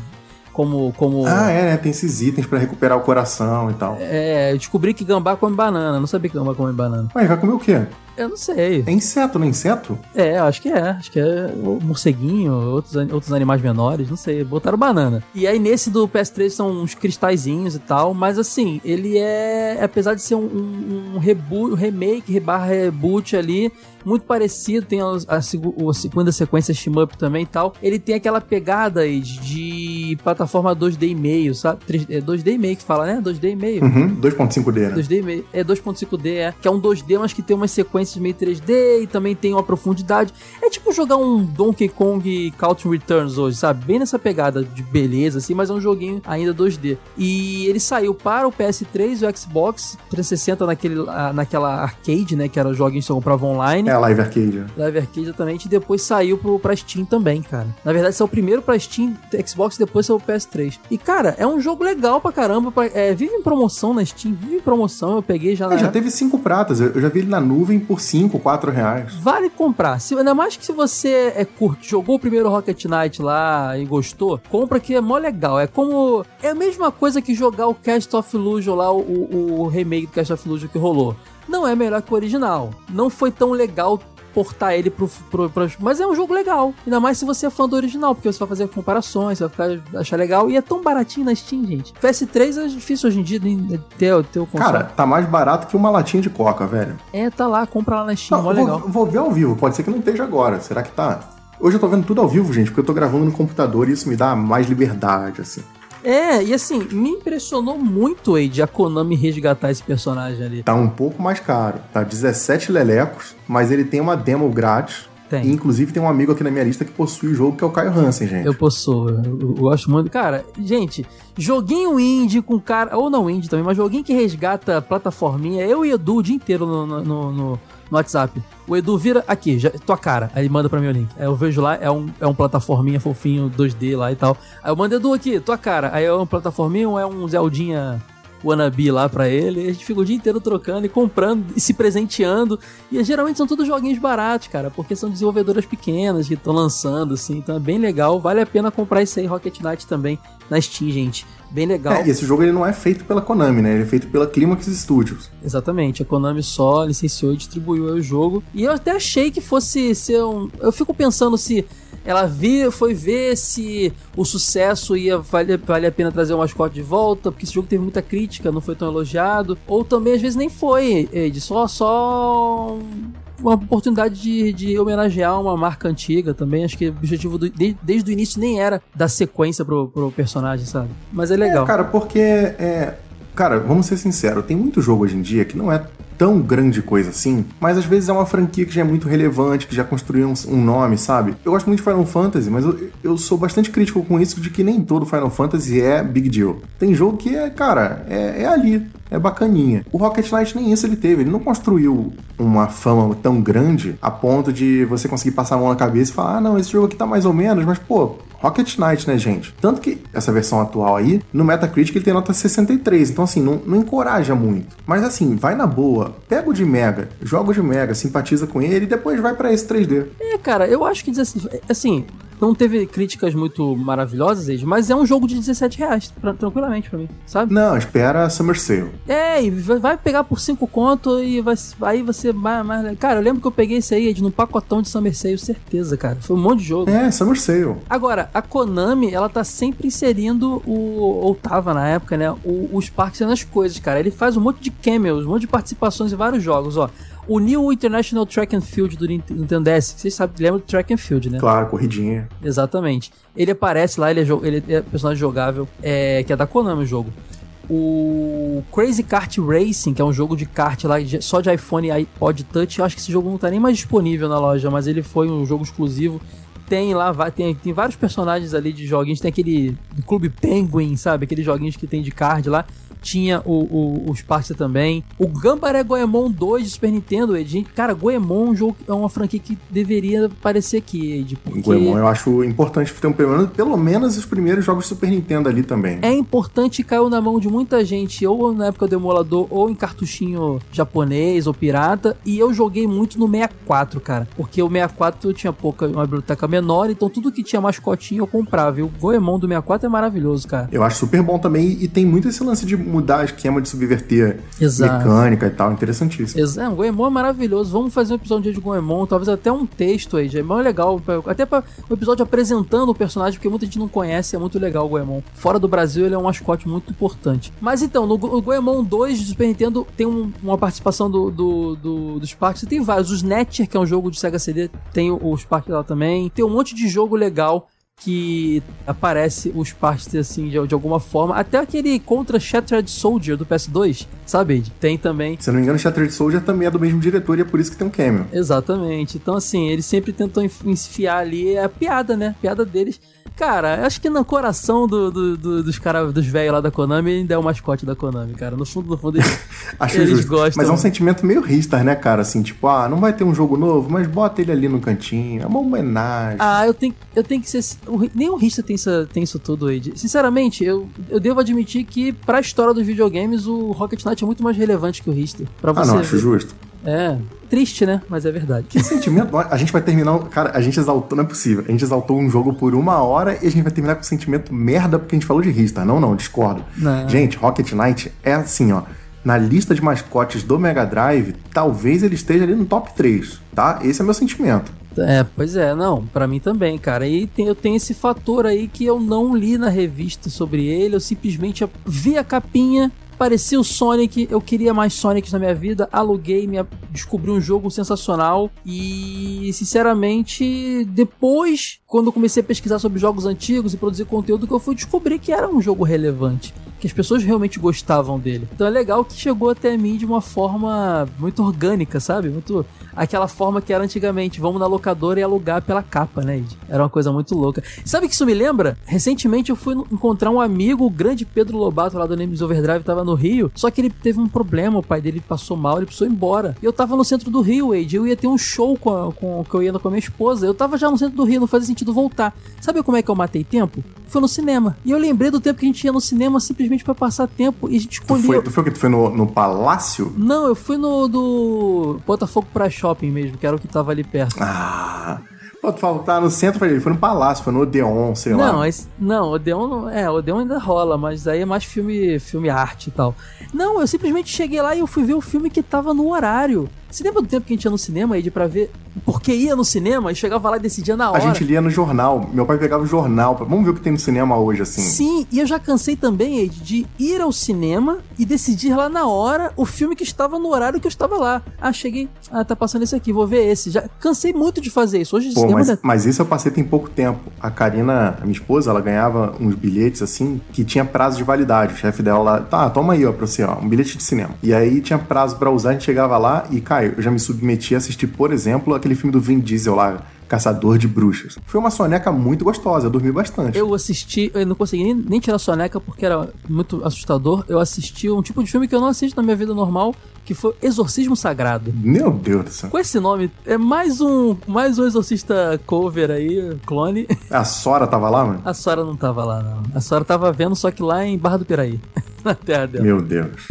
como, como. Ah, é, né? Tem esses itens para recuperar o coração e tal. É, eu descobri que gambá come banana. Não sabia que gambá come banana. Ué, vai comer o quê? Eu não sei. É inseto, não é inseto? É, acho que é. Acho que é morceguinho, outros, outros animais menores, não sei. Botaram banana. E aí nesse do PS3 são uns cristalzinhos e tal, mas assim, ele é. Apesar de ser um, um, um reboot, um remake, barra reboot ali, muito parecido, tem a, a, a segunda sequência Shmup também e tal. Ele tem aquela pegada aí de plataforma 2D e meio, sabe? 3, é 2D e meio que fala, né? 2D e meio. Uhum, 2.5D, né? 2D e meio. É 2.5D, é. Que é um 2D, mas que tem umas sequências meio 3D e também tem uma profundidade. É tipo jogar um Donkey Kong Country Returns hoje, sabe? Bem nessa pegada de beleza, assim, mas é um joguinho ainda 2D. E ele saiu para o PS3 e o Xbox 360 naquele, naquela arcade, né? Que era os joguinhos que você comprava online. É, Live Arcade. Live Arcade, exatamente. E depois saiu pro, pra Steam também, cara. Na verdade, saiu primeiro pra Steam, Xbox, e depois saiu o PS3. E, cara, é um jogo legal pra caramba. Pra, é, vive em promoção na Steam, vive em promoção. Eu peguei já é, Já teve cinco pratas. Eu já vi ele na nuvem por 5, 4 reais. Vale comprar. Se, ainda mais que se você é curte, jogou o primeiro Rocket Knight lá e gostou, compra que é mó legal. É como. É a mesma coisa que jogar o Cast of Illusion lá, o, o, o remake do Cast of Illusion que rolou não é melhor que o original. Não foi tão legal portar ele pro, pro, pro, Mas é um jogo legal. Ainda mais se você é fã do original, porque você vai fazer comparações, você vai ficar, achar legal. E é tão baratinho na Steam, gente. PS3 é difícil hoje em dia ter, ter o console. Cara, tá mais barato que uma latinha de coca, velho. É, tá lá, compra lá na Steam, tá, vou, legal. Vou ver ao vivo, pode ser que não esteja agora. Será que tá? Hoje eu tô vendo tudo ao vivo, gente, porque eu tô gravando no computador e isso me dá mais liberdade, assim. É, e assim, me impressionou muito aí de a Konami resgatar esse personagem ali. Tá um pouco mais caro, tá 17 lelecos, mas ele tem uma demo grátis. Tem. Inclusive tem um amigo aqui na minha lista que possui o jogo, que é o Caio Hansen, gente. Eu possuo, eu, eu gosto muito. Cara, gente, joguinho indie com cara. Ou não indie também, mas joguinho que resgata plataforminha. Eu e Edu o dia inteiro no, no, no, no WhatsApp. O Edu vira aqui, já, tua cara. Aí manda pra mim o link. Aí eu vejo lá, é um, é um plataforminha fofinho 2D lá e tal. Aí eu mando Edu aqui, tua cara. Aí é um plataforminha ou é um Zeldinha wannabe lá pra ele. E a gente fica o dia inteiro trocando e comprando e se presenteando. E geralmente são todos joguinhos baratos, cara, porque são desenvolvedoras pequenas que estão lançando, assim. Então é bem legal. Vale a pena comprar isso aí, Rocket Knight também, na Steam, gente. Bem legal. É, e esse jogo ele não é feito pela Konami, né? Ele é feito pela Climax Studios. Exatamente, a Konami só licenciou e distribuiu o jogo. E eu até achei que fosse ser um. Eu fico pensando se ela vi, foi ver se o sucesso ia valer, valer a pena trazer o mascote de volta, porque esse jogo teve muita crítica, não foi tão elogiado. Ou também às vezes nem foi, só, só uma oportunidade de, de homenagear uma marca antiga também. Acho que o objetivo do, de, desde o início nem era dar sequência pro, pro personagem, sabe? Mas é legal. É, cara, porque é, Cara, vamos ser sinceros, tem muito jogo hoje em dia que não é tão grande coisa assim, mas às vezes é uma franquia que já é muito relevante, que já construiu um, um nome, sabe? Eu gosto muito de Final Fantasy, mas eu, eu, sou bastante crítico com isso de que nem todo Final Fantasy é big deal. Tem jogo que é, cara, é, é ali, é bacaninha. O Rocket Knight nem isso ele teve, ele não construiu uma fama tão grande a ponto de você conseguir passar a mão na cabeça e falar, ah, não, esse jogo aqui tá mais ou menos, mas pô, Rocket Knight, né, gente? Tanto que essa versão atual aí, no Metacritic ele tem nota 63, então assim, não, não encoraja muito. Mas assim, vai na boa, pega o de Mega, joga o de Mega, simpatiza com ele e depois vai para esse 3D. É, cara, eu acho que assim, não teve críticas muito maravilhosas, mas é um jogo de 17 reais, pra, tranquilamente pra mim, sabe? Não, espera Summer Sale. É, e vai pegar por 5 conto e vai, aí você mais, mais. Cara, eu lembro que eu peguei esse aí de num pacotão de Summer Sale, certeza, cara. Foi um monte de jogo. É, Summer Sale. Agora, a Konami, ela tá sempre inserindo o. Ou tava na época, né? O, os parques nas coisas, cara. Ele faz um monte de cameos, um monte de participações em vários jogos, ó. O New International Track and Field do Nintendo DS, vocês sabem, lembram do Track and Field, né? Claro, corridinha. Exatamente. Ele aparece lá, ele é, ele é personagem jogável, é, que é da Konami o jogo. O Crazy Kart Racing, que é um jogo de kart lá só de iPhone e iPod Touch, eu acho que esse jogo não tá nem mais disponível na loja, mas ele foi um jogo exclusivo tem lá, tem, tem vários personagens ali de joguinhos. Tem aquele Clube Penguin, sabe? Aqueles joguinhos que tem de card lá tinha o, o, o Sparta também. O Gambaré Goemon 2 de Super Nintendo, Ed. Cara, Goemon é, um jogo, é uma franquia que deveria aparecer aqui, Ed. Porque... Goemon eu acho importante ter um, pelo, menos, pelo menos os primeiros jogos de Super Nintendo ali também. É importante e caiu na mão de muita gente, ou na época do emulador, ou em cartuchinho japonês ou pirata. E eu joguei muito no 64, cara. Porque o 64 eu tinha pouca, uma biblioteca menor, então tudo que tinha mascotinho eu comprava. E o Goemon do 64 é maravilhoso, cara. Eu acho super bom também e tem muito esse lance de mudar o esquema de subverter Exato. mecânica e tal. Interessantíssimo. Exato. É, Goemon é maravilhoso. Vamos fazer um episódio de Goemon, talvez até um texto aí. É legal. Até para um episódio apresentando o personagem, porque muita gente não conhece. É muito legal o Goemon. Fora do Brasil, ele é um mascote muito importante. Mas então, no Goemon 2 de Super Nintendo tem um, uma participação do, do, do, dos parques. Tem vários. O Snatcher, que é um jogo de Sega CD, tem os parques lá também. Tem um monte de jogo legal que aparece os partes assim de, de, alguma forma. Até aquele contra Shattered Soldier do PS2, sabe? Tem também. Se eu não me engano, Shattered Soldier também é do mesmo diretor e é por isso que tem um cameo. Exatamente. Então, assim, eles sempre tentam enfiar ali a piada, né? A piada deles. Cara, acho que no coração do, do, do, dos caras, dos velhos lá da Konami, ainda é o mascote da Konami, cara. No fundo, no fundo, eles, acho eles justo. gostam. Mas é um sentimento meio Ristar, né, cara? Assim, tipo, ah, não vai ter um jogo novo, mas bota ele ali no cantinho. É uma homenagem. Ah, eu tenho, eu tenho que ser. Nem o Ristar tem isso, tem isso tudo aí. Sinceramente, eu, eu devo admitir que pra história dos videogames, o Rocket Knight é muito mais relevante que o. Pra você ah, não, acho ver. justo. É, triste, né? Mas é verdade. Que sentimento. A gente vai terminar. Cara, a gente exaltou, não é possível. A gente exaltou um jogo por uma hora e a gente vai terminar com sentimento merda porque a gente falou de Rista. Não, não, discordo. Não. Gente, Rocket Knight é assim, ó. Na lista de mascotes do Mega Drive, talvez ele esteja ali no top 3, tá? Esse é meu sentimento. É, pois é, não, para mim também, cara. E tem, eu tenho esse fator aí que eu não li na revista sobre ele, eu simplesmente vi a capinha, Parecia o Sonic, eu queria mais Sonic na minha vida, aluguei, me descobri um jogo sensacional e, sinceramente, depois, quando comecei a pesquisar sobre jogos antigos e produzir conteúdo, que eu fui descobrir que era um jogo relevante que as pessoas realmente gostavam dele. Então é legal que chegou até mim de uma forma muito orgânica, sabe? Muito aquela forma que era antigamente, vamos na locadora e alugar pela capa, né? Era uma coisa muito louca. Sabe o que isso me lembra? Recentemente eu fui encontrar um amigo, o grande Pedro Lobato lá do Names Overdrive, tava no Rio, só que ele teve um problema, o pai dele passou mal, ele precisou ir embora. E eu tava no centro do Rio, Ed, eu ia ter um show com, a, com que eu ia com a minha esposa. Eu tava já no centro do Rio, não fazia sentido voltar. Sabe como é que eu matei tempo? Foi no cinema. E eu lembrei do tempo que a gente ia no cinema simplesmente simplesmente para passar tempo e a gente escolheu. Tu foi, tu foi o que? Tu foi no, no Palácio? Não, eu fui no do Botafogo pra Shopping mesmo, que era o que tava ali perto. Ah. Pô, tu falou que tá no centro, falei, foi no Palácio, foi no Odeon, sei não, lá. esse, não, Odeon não. É, Odeon ainda rola, mas aí é mais filme, filme arte e tal. Não, eu simplesmente cheguei lá e eu fui ver o filme que tava no horário. Você lembra do tempo que a gente ia no cinema, Ed, pra ver porque ia no cinema e chegava lá e decidia na hora? A gente lia no jornal. Meu pai pegava o jornal. pra- Vamos ver o que tem no cinema hoje, assim. Sim, e eu já cansei também, Ed, de ir ao cinema e decidir lá na hora o filme que estava no horário que eu estava lá. Ah, cheguei. Ah, tá passando esse aqui, vou ver esse. Já cansei muito de fazer isso. Hoje Pô, cinema mas, ainda- mas isso eu passei tem pouco tempo. A Karina, a minha esposa, ela ganhava uns bilhetes assim que tinha prazo de validade. O chefe dela lá, tá, toma aí, ó, pra você, ó, um bilhete de cinema. E aí tinha prazo pra usar, a gente chegava lá e, Caio, eu já me submeti a assistir, por exemplo, aquele filme do Vin Diesel lá, Caçador de Bruxas. Foi uma soneca muito gostosa, eu dormi bastante. Eu assisti, eu não consegui nem, nem tirar a soneca porque era muito assustador. Eu assisti um tipo de filme que eu não assisto na minha vida normal, que foi Exorcismo Sagrado. Meu Deus do céu. Com esse nome, é mais um, mais um exorcista cover aí, clone. A Sora tava lá, mano? A Sora não tava lá, não. A Sora tava vendo, só que lá em Barra do Piraí. na terra dela. Meu Deus.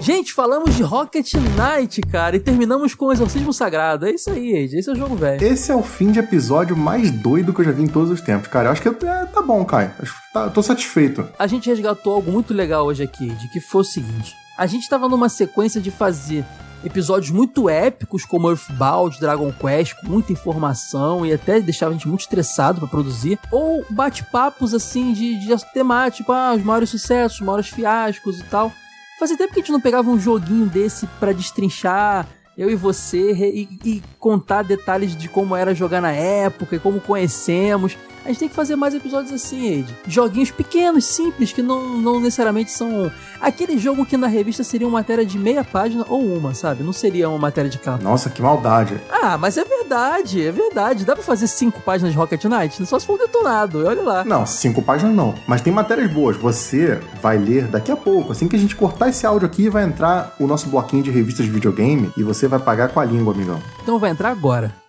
Gente, falamos de Rocket Knight, cara, e terminamos com o Exorcismo Sagrado. É isso aí, Ed. Esse é o jogo velho. Esse é o fim de episódio mais doido que eu já vi em todos os tempos, cara. Eu acho que é, tá bom. Acho que tá, tô satisfeito. A gente resgatou algo muito legal hoje aqui, de que foi o seguinte: a gente tava numa sequência de fazer episódios muito épicos, como Earthbound, Dragon Quest, com muita informação e até deixava a gente muito estressado pra produzir, ou bate-papos assim de, de temática, tipo, ah, os maiores sucessos, os maiores fiascos e tal. Fazia tempo que a gente não pegava um joguinho desse pra destrinchar eu e você e, e contar detalhes de como era jogar na época e como conhecemos. A gente tem que fazer mais episódios assim, Ed. Joguinhos pequenos, simples, que não, não necessariamente são. Aquele jogo que na revista seria uma matéria de meia página ou uma, sabe? Não seria uma matéria de capa. Nossa, que maldade. Ah, mas é verdade, é verdade. Dá pra fazer cinco páginas de Rocket Knight? Só se for detonado, olha lá. Não, cinco páginas não. Mas tem matérias boas. Você vai ler daqui a pouco. Assim que a gente cortar esse áudio aqui, vai entrar o nosso bloquinho de revistas de videogame e você vai pagar com a língua, amigão. Então vai entrar agora.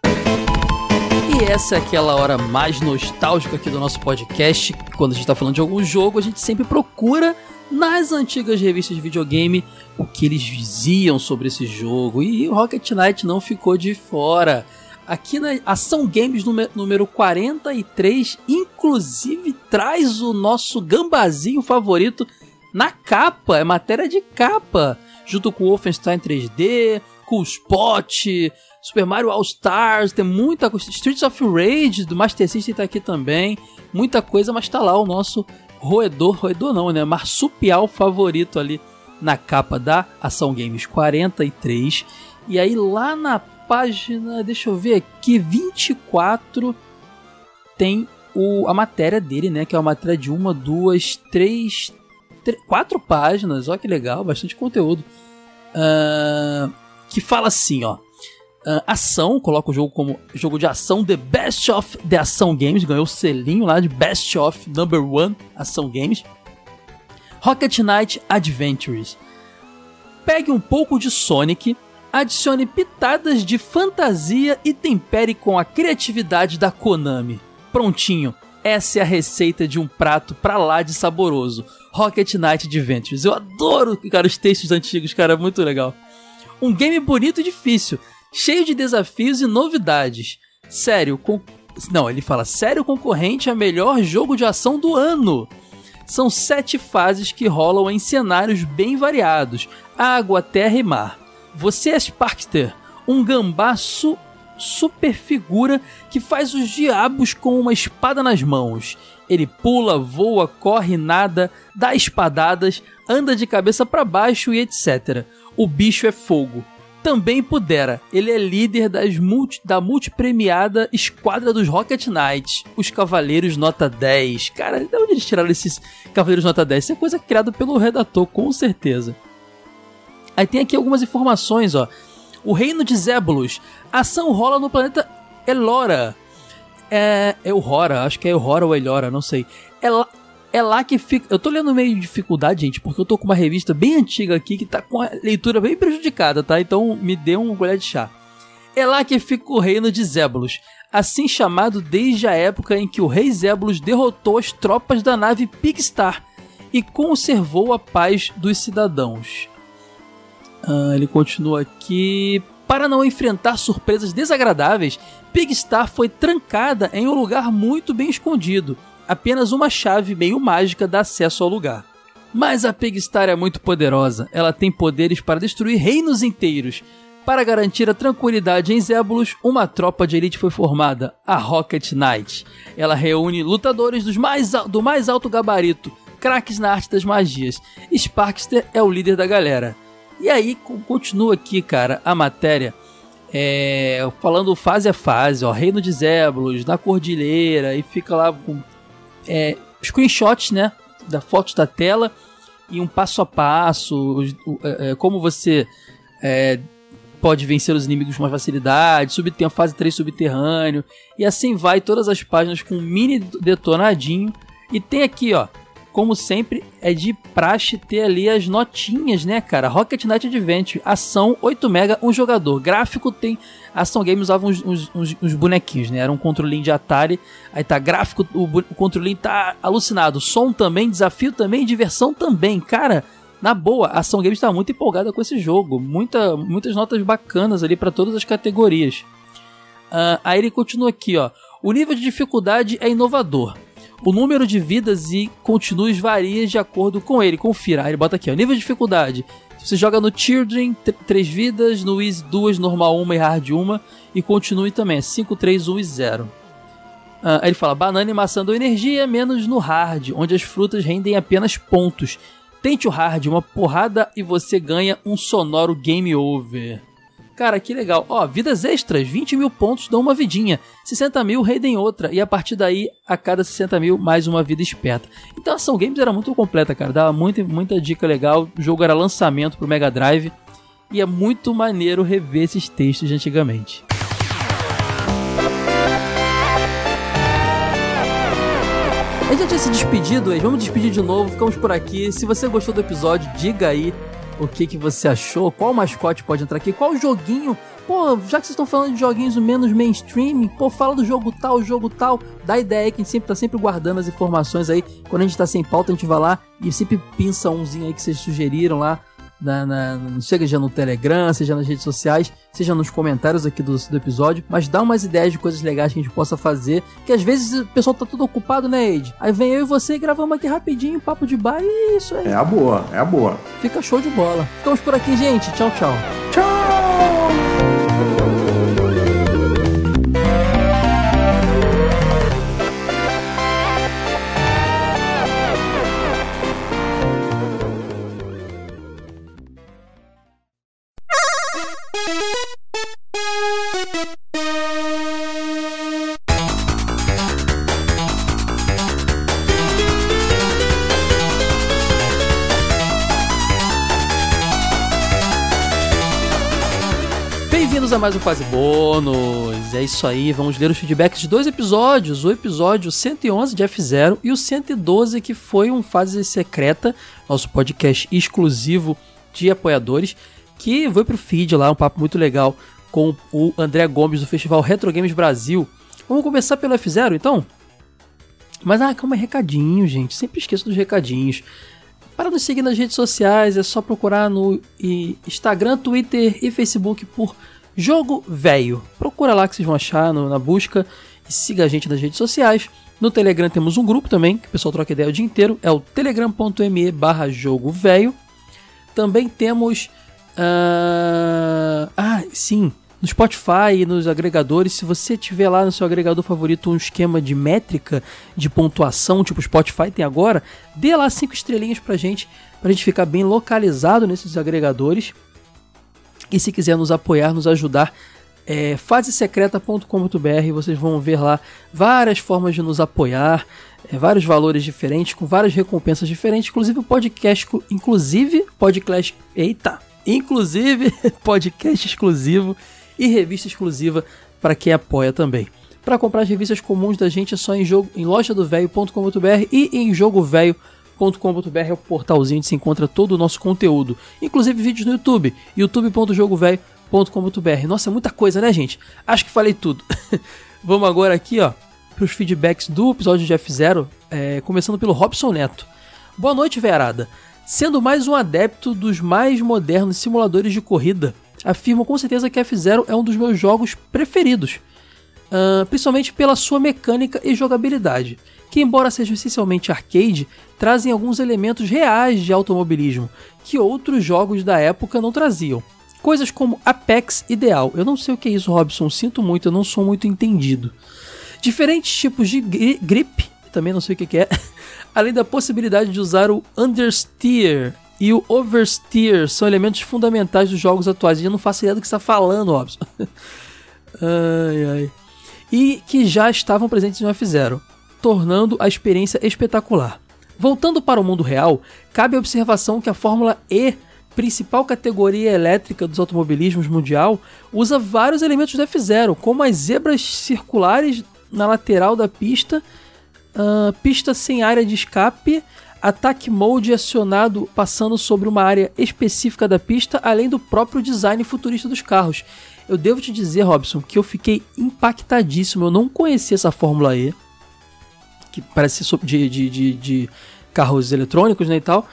E essa é aquela hora mais nostálgica aqui do nosso podcast. Quando a gente tá falando de algum jogo, a gente sempre procura nas antigas revistas de videogame o que eles diziam sobre esse jogo. E o Rocket Knight não ficou de fora. Aqui na Ação Games número 43, inclusive traz o nosso gambazinho favorito na capa, é matéria de capa, junto com o Wolfenstein 3D, com o Spot, Super Mario All Stars, tem muita coisa. Streets of Rage do Master System tá aqui também. Muita coisa, mas tá lá o nosso roedor, roedor não, né? Marsupial favorito ali na capa da Ação Games 43. E aí lá na página, deixa eu ver aqui, 24 tem o, a matéria dele, né? Que é uma matéria de uma, duas, três, três quatro páginas. Olha que legal, bastante conteúdo. Uh, que fala assim, ó. Uh, ação, coloca o jogo como jogo de ação The Best of the Ação Games, ganhou o selinho lá de Best of Number One Ação Games. Rocket Knight Adventures. Pegue um pouco de Sonic, adicione pitadas de fantasia e tempere com a criatividade da Konami. Prontinho, essa é a receita de um prato pra lá de saboroso. Rocket Knight Adventures. Eu adoro, cara, os textos antigos, cara, muito legal. Um game bonito e difícil, cheio de desafios e novidades. Sério, não, ele fala sério concorrente a melhor jogo de ação do ano. São sete fases que rolam em cenários bem variados: água, terra e mar. Você é Sparkster, um gambá su super figura que faz os diabos com uma espada nas mãos. Ele pula, voa, corre, nada, dá espadadas, anda de cabeça para baixo e etc. O bicho é fogo. Também pudera, ele é líder das multi, da multipremiada Esquadra dos Rocket Knights, os Cavaleiros Nota 10. Cara, de onde eles tiraram esses Cavaleiros Nota 10? Isso é coisa criada pelo redator, com certeza. Aí tem aqui algumas informações, ó. O Reino de Zébulos. Ação rola no planeta Elora. É. Elhora, acho que é Elhora ou Elhora, não sei. É lá, é lá que fica. Eu tô lendo meio de dificuldade, gente, porque eu tô com uma revista bem antiga aqui que tá com a leitura bem prejudicada, tá? Então me dê um colher de chá. É lá que fica o reino de Zébulos, assim chamado desde a época em que o rei Zébulos derrotou as tropas da nave Pigstar e conservou a paz dos cidadãos. Ah, ele continua aqui. Para não enfrentar surpresas desagradáveis, Pigstar foi trancada em um lugar muito bem escondido. Apenas uma chave meio mágica dá acesso ao lugar. Mas a Pigstar é muito poderosa. Ela tem poderes para destruir reinos inteiros. Para garantir a tranquilidade em Zébulos, uma tropa de elite foi formada, a Rocket Knight. Ela reúne lutadores dos mais, do mais alto gabarito, craques na arte das magias. Sparkster é o líder da galera. E aí, continua aqui, cara, a matéria. É, falando fase a fase, ó, Reino de Zébulos, na Cordilheira, e fica lá com é, screenshots, né, da foto da tela e um passo a passo, é, é, como você é, pode vencer os inimigos com mais facilidade, subter, fase 3 subterrâneo, e assim vai todas as páginas com um mini detonadinho. E tem aqui, ó, como sempre, é de praxe ter ali as notinhas, né, cara? Rocket Knight Adventure, ação 8 mega, um jogador. Gráfico tem. Ação Games usava uns, uns, uns, uns, bonequinhos, né? Era um controlinho de Atari. Aí tá gráfico, o, o controlinho tá alucinado. Som também, desafio também, diversão também. Cara, na boa, a Ação Games está muito empolgada com esse jogo. Muita, muitas notas bacanas ali para todas as categorias. Uh, aí ele continua aqui, ó. O nível de dificuldade é inovador. O número de vidas e continues varia de acordo com ele. Confira. Ele bota aqui, ó. Nível de dificuldade. Você joga no Children, 3 vidas, no Easy 2, normal 1 e hard 1. E continue também, 5, 3, 1 e 0. Uh, aí ele fala, banana e maçã dão energia, menos no hard, onde as frutas rendem apenas pontos. Tente o hard, uma porrada e você ganha um sonoro game over. Cara, que legal. Ó, vidas extras, 20 mil pontos dão uma vidinha. 60 mil rendem outra. E a partir daí, a cada 60 mil, mais uma vida esperta. Então a Ação Games era muito completa, cara. Dava muita, muita dica legal. O jogo era lançamento pro Mega Drive. E é muito maneiro rever esses textos de antigamente. A gente já tinha se despedido, vamos despedir de novo, ficamos por aqui. Se você gostou do episódio, diga aí o que, que você achou, qual mascote pode entrar aqui, qual joguinho. Pô, já que vocês estão falando de joguinhos menos mainstream, pô, fala do jogo tal, jogo tal, dá ideia aí que a gente sempre tá sempre guardando as informações aí. Quando a gente tá sem pauta, a gente vai lá e sempre pinça umzinho aí que vocês sugeriram lá na, na, seja no Telegram, seja nas redes sociais, seja nos comentários aqui do, do episódio, mas dá umas ideias de coisas legais que a gente possa fazer, que às vezes o pessoal tá tudo ocupado, né, Ed? Aí vem eu e você e gravamos aqui rapidinho, papo de bar e é isso aí. É a boa, é a boa. Fica show de bola. Ficamos por aqui, gente. Tchau, tchau. Tchau! Mais um Fase Bônus. É isso aí, vamos ler os feedbacks de dois episódios: o episódio 111 de F0 e o 112, que foi um Fase Secreta, nosso podcast exclusivo de apoiadores, que foi pro feed lá, um papo muito legal com o André Gomes do Festival Retro Games Brasil. Vamos começar pelo F0 então? Mas ah, calma, recadinho, gente. Sempre esqueço dos recadinhos. Para nos seguir nas redes sociais, é só procurar no Instagram, Twitter e Facebook por Jogo Velho. Procura lá que vocês vão achar no, na busca e siga a gente nas redes sociais. No Telegram temos um grupo também, que o pessoal troca ideia o dia inteiro, é o telegram.me barra jogo velho. Também temos. Uh... Ah, sim. No Spotify e nos agregadores, se você tiver lá no seu agregador favorito um esquema de métrica, de pontuação, tipo Spotify tem agora, dê lá cinco estrelinhas pra gente, pra gente ficar bem localizado nesses agregadores. E se quiser nos apoiar, nos ajudar, é fasesecreta.com.br, vocês vão ver lá várias formas de nos apoiar, é, vários valores diferentes, com várias recompensas diferentes, inclusive o podcast, inclusive podcast, eita, inclusive podcast exclusivo e revista exclusiva para quem apoia também. Para comprar as revistas comuns da gente é só em, jogo, em lojadovelho.com.br e em jogovelho.com.br .com.br é o portalzinho onde se encontra todo o nosso conteúdo, inclusive vídeos no YouTube, youtube.jogovelho.com.br. Nossa, é muita coisa, né, gente? Acho que falei tudo. Vamos agora aqui, ó, para os feedbacks do episódio de F0, é, começando pelo Robson Neto. Boa noite, Verada. Sendo mais um adepto dos mais modernos simuladores de corrida, afirmo com certeza que F-Zero é um dos meus jogos preferidos, uh, principalmente pela sua mecânica e jogabilidade, que, embora sejam essencialmente arcade, trazem alguns elementos reais de automobilismo que outros jogos da época não traziam. Coisas como Apex Ideal. Eu não sei o que é isso, Robson, sinto muito, eu não sou muito entendido. Diferentes tipos de grip, também não sei o que é, além da possibilidade de usar o Understeer e o Oversteer são elementos fundamentais dos jogos atuais. Eu não faço ideia do que está falando, Robson. ai, ai. E que já estavam presentes no F-Zero, tornando a experiência espetacular. Voltando para o mundo real, cabe a observação que a Fórmula E, principal categoria elétrica dos automobilismos mundial, usa vários elementos do F-Zero, como as zebras circulares na lateral da pista, uh, pista sem área de escape, ataque mode acionado passando sobre uma área específica da pista, além do próprio design futurista dos carros. Eu devo te dizer, Robson, que eu fiquei impactadíssimo. Eu não conhecia essa Fórmula E, que parece ser de, de, de, de carros eletrônicos né, e tal.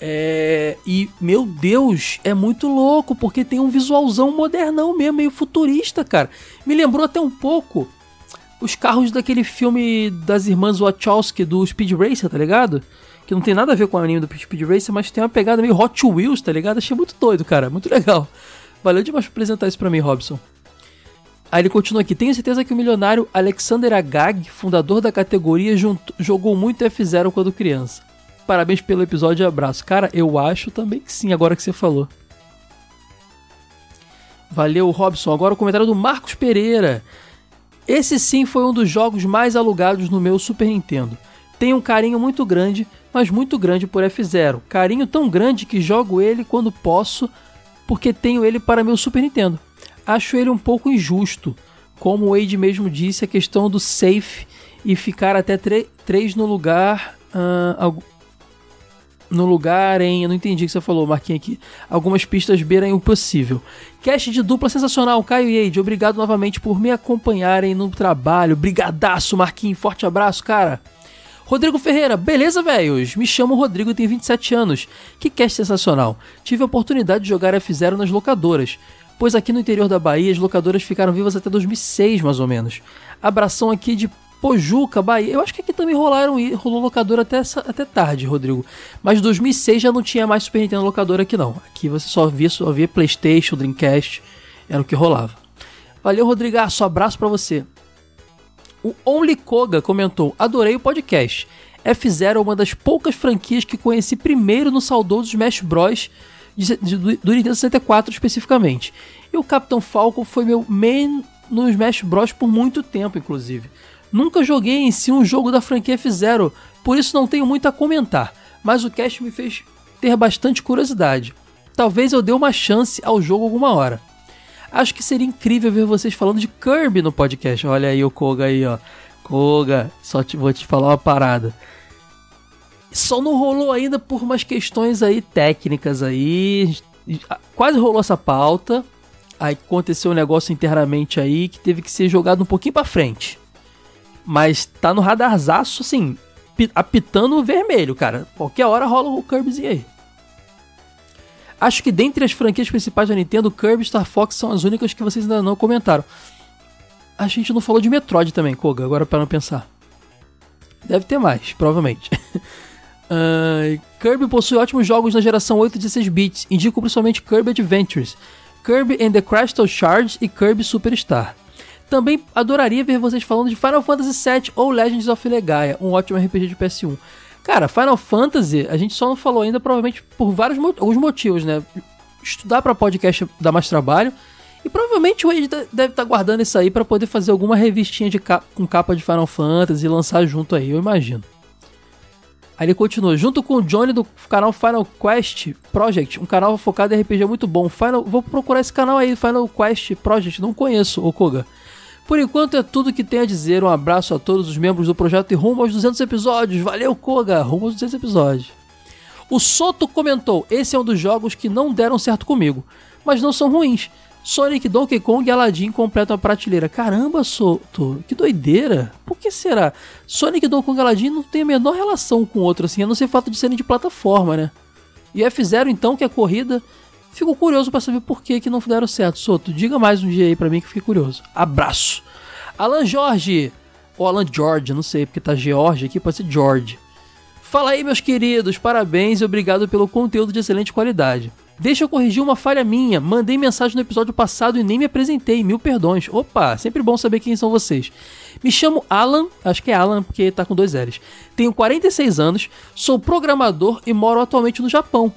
É, e, meu Deus, é muito louco, porque tem um visualzão modernão mesmo, meio futurista, cara. Me lembrou até um pouco os carros daquele filme das irmãs Wachowski do Speed Racer, tá ligado? Que não tem nada a ver com o anime do Speed Racer, mas tem uma pegada meio Hot Wheels, tá ligado? Achei muito doido, cara. Muito legal. Valeu demais por apresentar isso pra mim, Robson. Aí ele continua aqui. Tenho certeza que o milionário Alexander Agag, fundador da categoria, jogou muito F0 quando criança. Parabéns pelo episódio e abraço. Cara, eu acho também que sim, agora que você falou. Valeu, Robson. Agora o comentário do Marcos Pereira. Esse sim foi um dos jogos mais alugados no meu Super Nintendo. Tenho um carinho muito grande, mas muito grande por F0. Carinho tão grande que jogo ele quando posso, porque tenho ele para meu Super Nintendo. Acho ele um pouco injusto, como o Wade mesmo disse, a questão do safe e ficar até 3 no lugar. Uh, no lugar em. Eu não entendi o que você falou, Marquinhos aqui. Algumas pistas beiram o possível. Cast de dupla sensacional, Caio e Eide. Obrigado novamente por me acompanharem no trabalho. Brigadaço, Marquinhos. Forte abraço, cara. Rodrigo Ferreira, beleza, velhos? Me chamo Rodrigo e tenho 27 anos. Que cast sensacional. Tive a oportunidade de jogar F0 nas locadoras, pois aqui no interior da Bahia as locadoras ficaram vivas até 2006, mais ou menos. Abração aqui de Pojuca, Bahia. Eu acho que aqui também rolaram, rolou locadora até, até tarde, Rodrigo. Mas 2006 já não tinha mais Super Nintendo locadora aqui não. Aqui você só via, só via PlayStation, Dreamcast, era o que rolava. Valeu, Rodrigaço, abraço para você. O Only Koga comentou: Adorei o podcast. F-Zero é uma das poucas franquias que conheci primeiro no saudoso Smash Bros. De, de, do Nintendo 64 especificamente. E o Capitão Falcon foi meu main no Smash Bros. por muito tempo, inclusive. Nunca joguei em si um jogo da franquia F-Zero, por isso não tenho muito a comentar, mas o cast me fez ter bastante curiosidade. Talvez eu dê uma chance ao jogo alguma hora. Acho que seria incrível ver vocês falando de Kirby no podcast. Olha aí o Koga aí, ó. Koga, só te, vou te falar uma parada. Só não rolou ainda por umas questões aí técnicas aí. Quase rolou essa pauta. Aí aconteceu um negócio internamente aí que teve que ser jogado um pouquinho para frente. Mas tá no radarzaço, assim, apitando vermelho, cara. Qualquer hora rola o Kirbyzinho aí. Acho que dentre as franquias principais da Nintendo, Kirby e Star Fox são as únicas que vocês ainda não comentaram. A gente não falou de Metroid também, Koga, agora para não pensar. Deve ter mais, provavelmente. Uh, Kirby possui ótimos jogos na geração 8 e 16 bits. Indico principalmente Kirby Adventures, Kirby and the Crystal Shards e Kirby Superstar. Também adoraria ver vocês falando de Final Fantasy VII ou Legends of Legaia, um ótimo RPG de PS1. Cara, Final Fantasy, a gente só não falou ainda, provavelmente por vários alguns motivos, né? Estudar para podcast dá mais trabalho. E provavelmente o Wade deve estar tá guardando isso aí para poder fazer alguma revistinha de capa, com capa de Final Fantasy e lançar junto aí, eu imagino. Aí ele continua, junto com o Johnny do canal Final Quest Project, um canal focado em RPG muito bom. Final, vou procurar esse canal aí, Final Quest Project, não conheço, Koga. Por enquanto é tudo que tenho a dizer. Um abraço a todos os membros do projeto e rumo aos 200 episódios. Valeu, Koga! Rumo aos 200 episódios. O Soto comentou: Esse é um dos jogos que não deram certo comigo, mas não são ruins. Sonic, Donkey Kong e Aladdin completam a prateleira. Caramba, Soto, que doideira. Por que será? Sonic, Donkey Kong e Aladdin não tem a menor relação com o outro, assim, a não ser fato de serem de plataforma, né? E F0, então, que é corrida, Fico curioso para saber por que, que não deram certo. Soto, diga mais um dia aí para mim que eu fiquei curioso. Abraço. Alan Jorge, ou Alan George, não sei, porque tá George aqui, pode ser George. Fala aí, meus queridos, parabéns e obrigado pelo conteúdo de excelente qualidade. Deixa eu corrigir uma falha minha. Mandei mensagem no episódio passado e nem me apresentei. Mil perdões. Opa, sempre bom saber quem são vocês. Me chamo Alan, acho que é Alan porque tá com dois L's. Tenho 46 anos, sou programador e moro atualmente no Japão.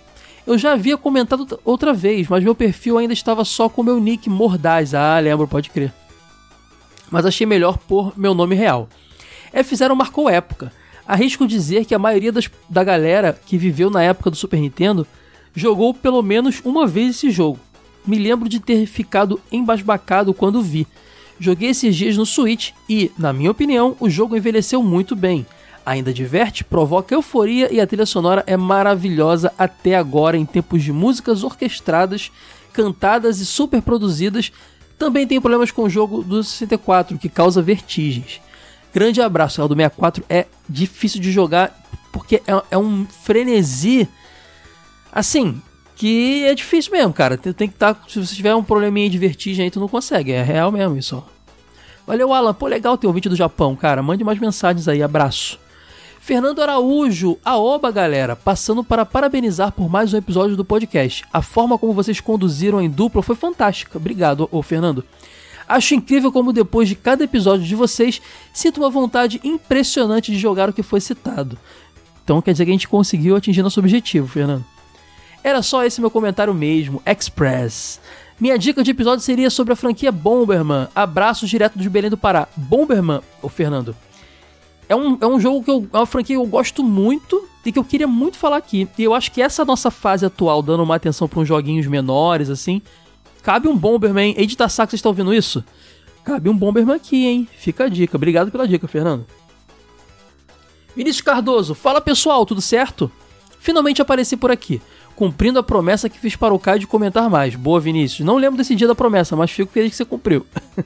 Eu já havia comentado outra vez, mas meu perfil ainda estava só com meu nick Mordaz. Ah, lembro, pode crer. Mas achei melhor pôr meu nome real. F0 marcou época. Arrisco dizer que a maioria das, da galera que viveu na época do Super Nintendo jogou pelo menos uma vez esse jogo. Me lembro de ter ficado embasbacado quando vi. Joguei esses dias no Switch e, na minha opinião, o jogo envelheceu muito bem. Ainda diverte, provoca euforia e a trilha sonora é maravilhosa até agora em tempos de músicas orquestradas, cantadas e super produzidas. Também tem problemas com o jogo do 64, que causa vertigens. Grande abraço, o do 64 é difícil de jogar porque é, é um frenesi assim que é difícil mesmo, cara. Tem, tem que estar. Tá, se você tiver um probleminha de vertigem aí, tu não consegue. É real mesmo isso. Valeu, Alan. Pô, legal ter vídeo do Japão, cara. Mande mais mensagens aí. Abraço. Fernando Araújo, a oba galera, passando para parabenizar por mais um episódio do podcast. A forma como vocês conduziram em dupla foi fantástica. Obrigado, ô Fernando. Acho incrível como depois de cada episódio de vocês, sinto uma vontade impressionante de jogar o que foi citado. Então quer dizer que a gente conseguiu atingir nosso objetivo, Fernando. Era só esse meu comentário mesmo, Express. Minha dica de episódio seria sobre a franquia Bomberman. Abraços direto de Belém do Pará. Bomberman, o Fernando. É um, é um jogo que eu. É uma franquia que eu gosto muito e que eu queria muito falar aqui. E eu acho que essa nossa fase atual, dando uma atenção para uns joguinhos menores, assim, Cabe um Bomberman. Edita Saco, vocês estão ouvindo isso? Cabe um Bomberman aqui, hein? Fica a dica. Obrigado pela dica, Fernando. Vinícius Cardoso, fala pessoal, tudo certo? Finalmente apareci por aqui, cumprindo a promessa que fiz para o Caio de comentar mais. Boa, Vinícius. Não lembro desse dia da promessa, mas fico feliz que você cumpriu.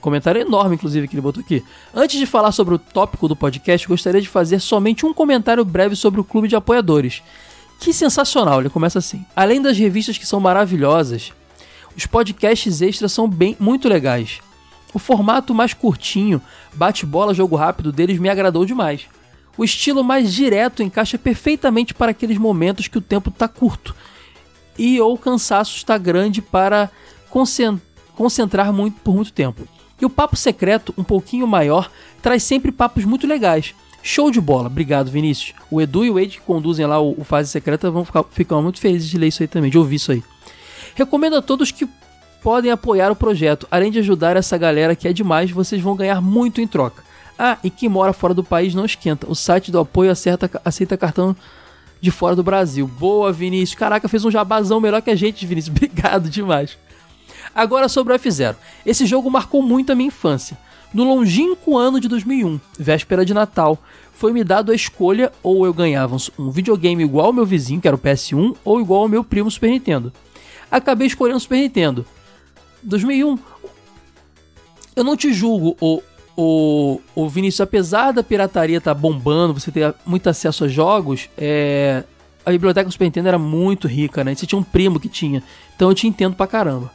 Comentário enorme, inclusive, que ele botou aqui. Antes de falar sobre o tópico do podcast, gostaria de fazer somente um comentário breve sobre o clube de apoiadores. Que sensacional, ele começa assim. Além das revistas que são maravilhosas, os podcasts extras são bem muito legais. O formato mais curtinho, bate-bola, jogo rápido deles me agradou demais. O estilo mais direto encaixa perfeitamente para aqueles momentos que o tempo está curto e ou o cansaço está grande para concentrar muito por muito tempo. E o papo secreto, um pouquinho maior, traz sempre papos muito legais. Show de bola, obrigado Vinícius. O Edu e o Ed que conduzem lá o, o Fase Secreta vão ficar, ficar muito felizes de ler isso aí também, de ouvir isso aí. Recomendo a todos que podem apoiar o projeto. Além de ajudar essa galera que é demais, vocês vão ganhar muito em troca. Ah, e quem mora fora do país não esquenta. O site do apoio acerta, aceita cartão de fora do Brasil. Boa, Vinícius. Caraca, fez um jabazão melhor que a gente, Vinícius. Obrigado demais. Agora sobre o F0. Esse jogo marcou muito a minha infância. No longínquo ano de 2001, véspera de Natal, foi me dado a escolha ou eu ganhava um videogame igual ao meu vizinho, que era o PS1, ou igual ao meu primo Super Nintendo acabei escolhendo o Super Nintendo. 2001. Eu não te julgo, o, o, o Vinícius, apesar da pirataria estar tá bombando, você ter muito acesso a jogos, é, a biblioteca do Super Nintendo era muito rica, né? Você tinha um primo que tinha. Então eu te entendo pra caramba.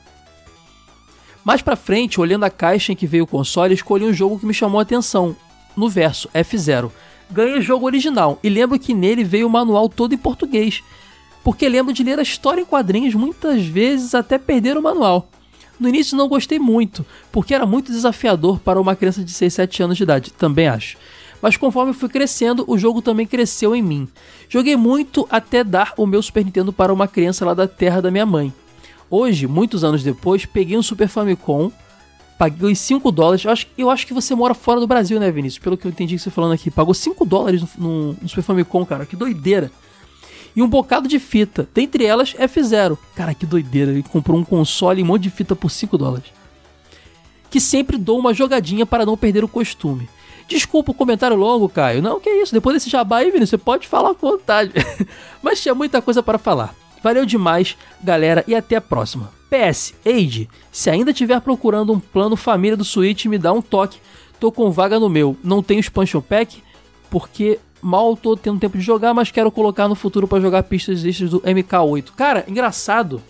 Mais pra frente, olhando a caixa em que veio o console, escolhi um jogo que me chamou a atenção. No verso, F0. Ganhei o jogo original e lembro que nele veio o manual todo em português porque lembro de ler a história em quadrinhos muitas vezes até perder o manual. No início não gostei muito, porque era muito desafiador para uma criança de 6, 7 anos de idade, também acho. Mas conforme fui crescendo, o jogo também cresceu em mim. Joguei muito até dar o meu Super Nintendo para uma criança lá da terra da minha mãe. Hoje, muitos anos depois, peguei um Super Famicom, paguei 5 dólares. Eu acho, eu acho que você mora fora do Brasil, né, Vinícius? Pelo que eu entendi que você falando aqui. Pagou 5 dólares no, no, no Super Famicom, cara. Que doideira e um bocado de fita, dentre elas F0. Cara, que doideira, ele comprou um console e um monte de fita por 5 dólares. Que sempre dou uma jogadinha para não perder o costume. Desculpa o comentário longo, Caio. Não, que isso, depois desse jabá aí, Vini, você pode falar com vontade. Mas tinha muita coisa para falar. Valeu demais, galera, e até a próxima. PS, Age, se ainda estiver procurando um plano família do Switch, me dá um toque. Tô com vaga no meu. Não tenho expansion pack, porque mal tô tendo tempo de jogar, mas quero colocar no futuro para jogar pistas extras do MK8. Cara, engraçado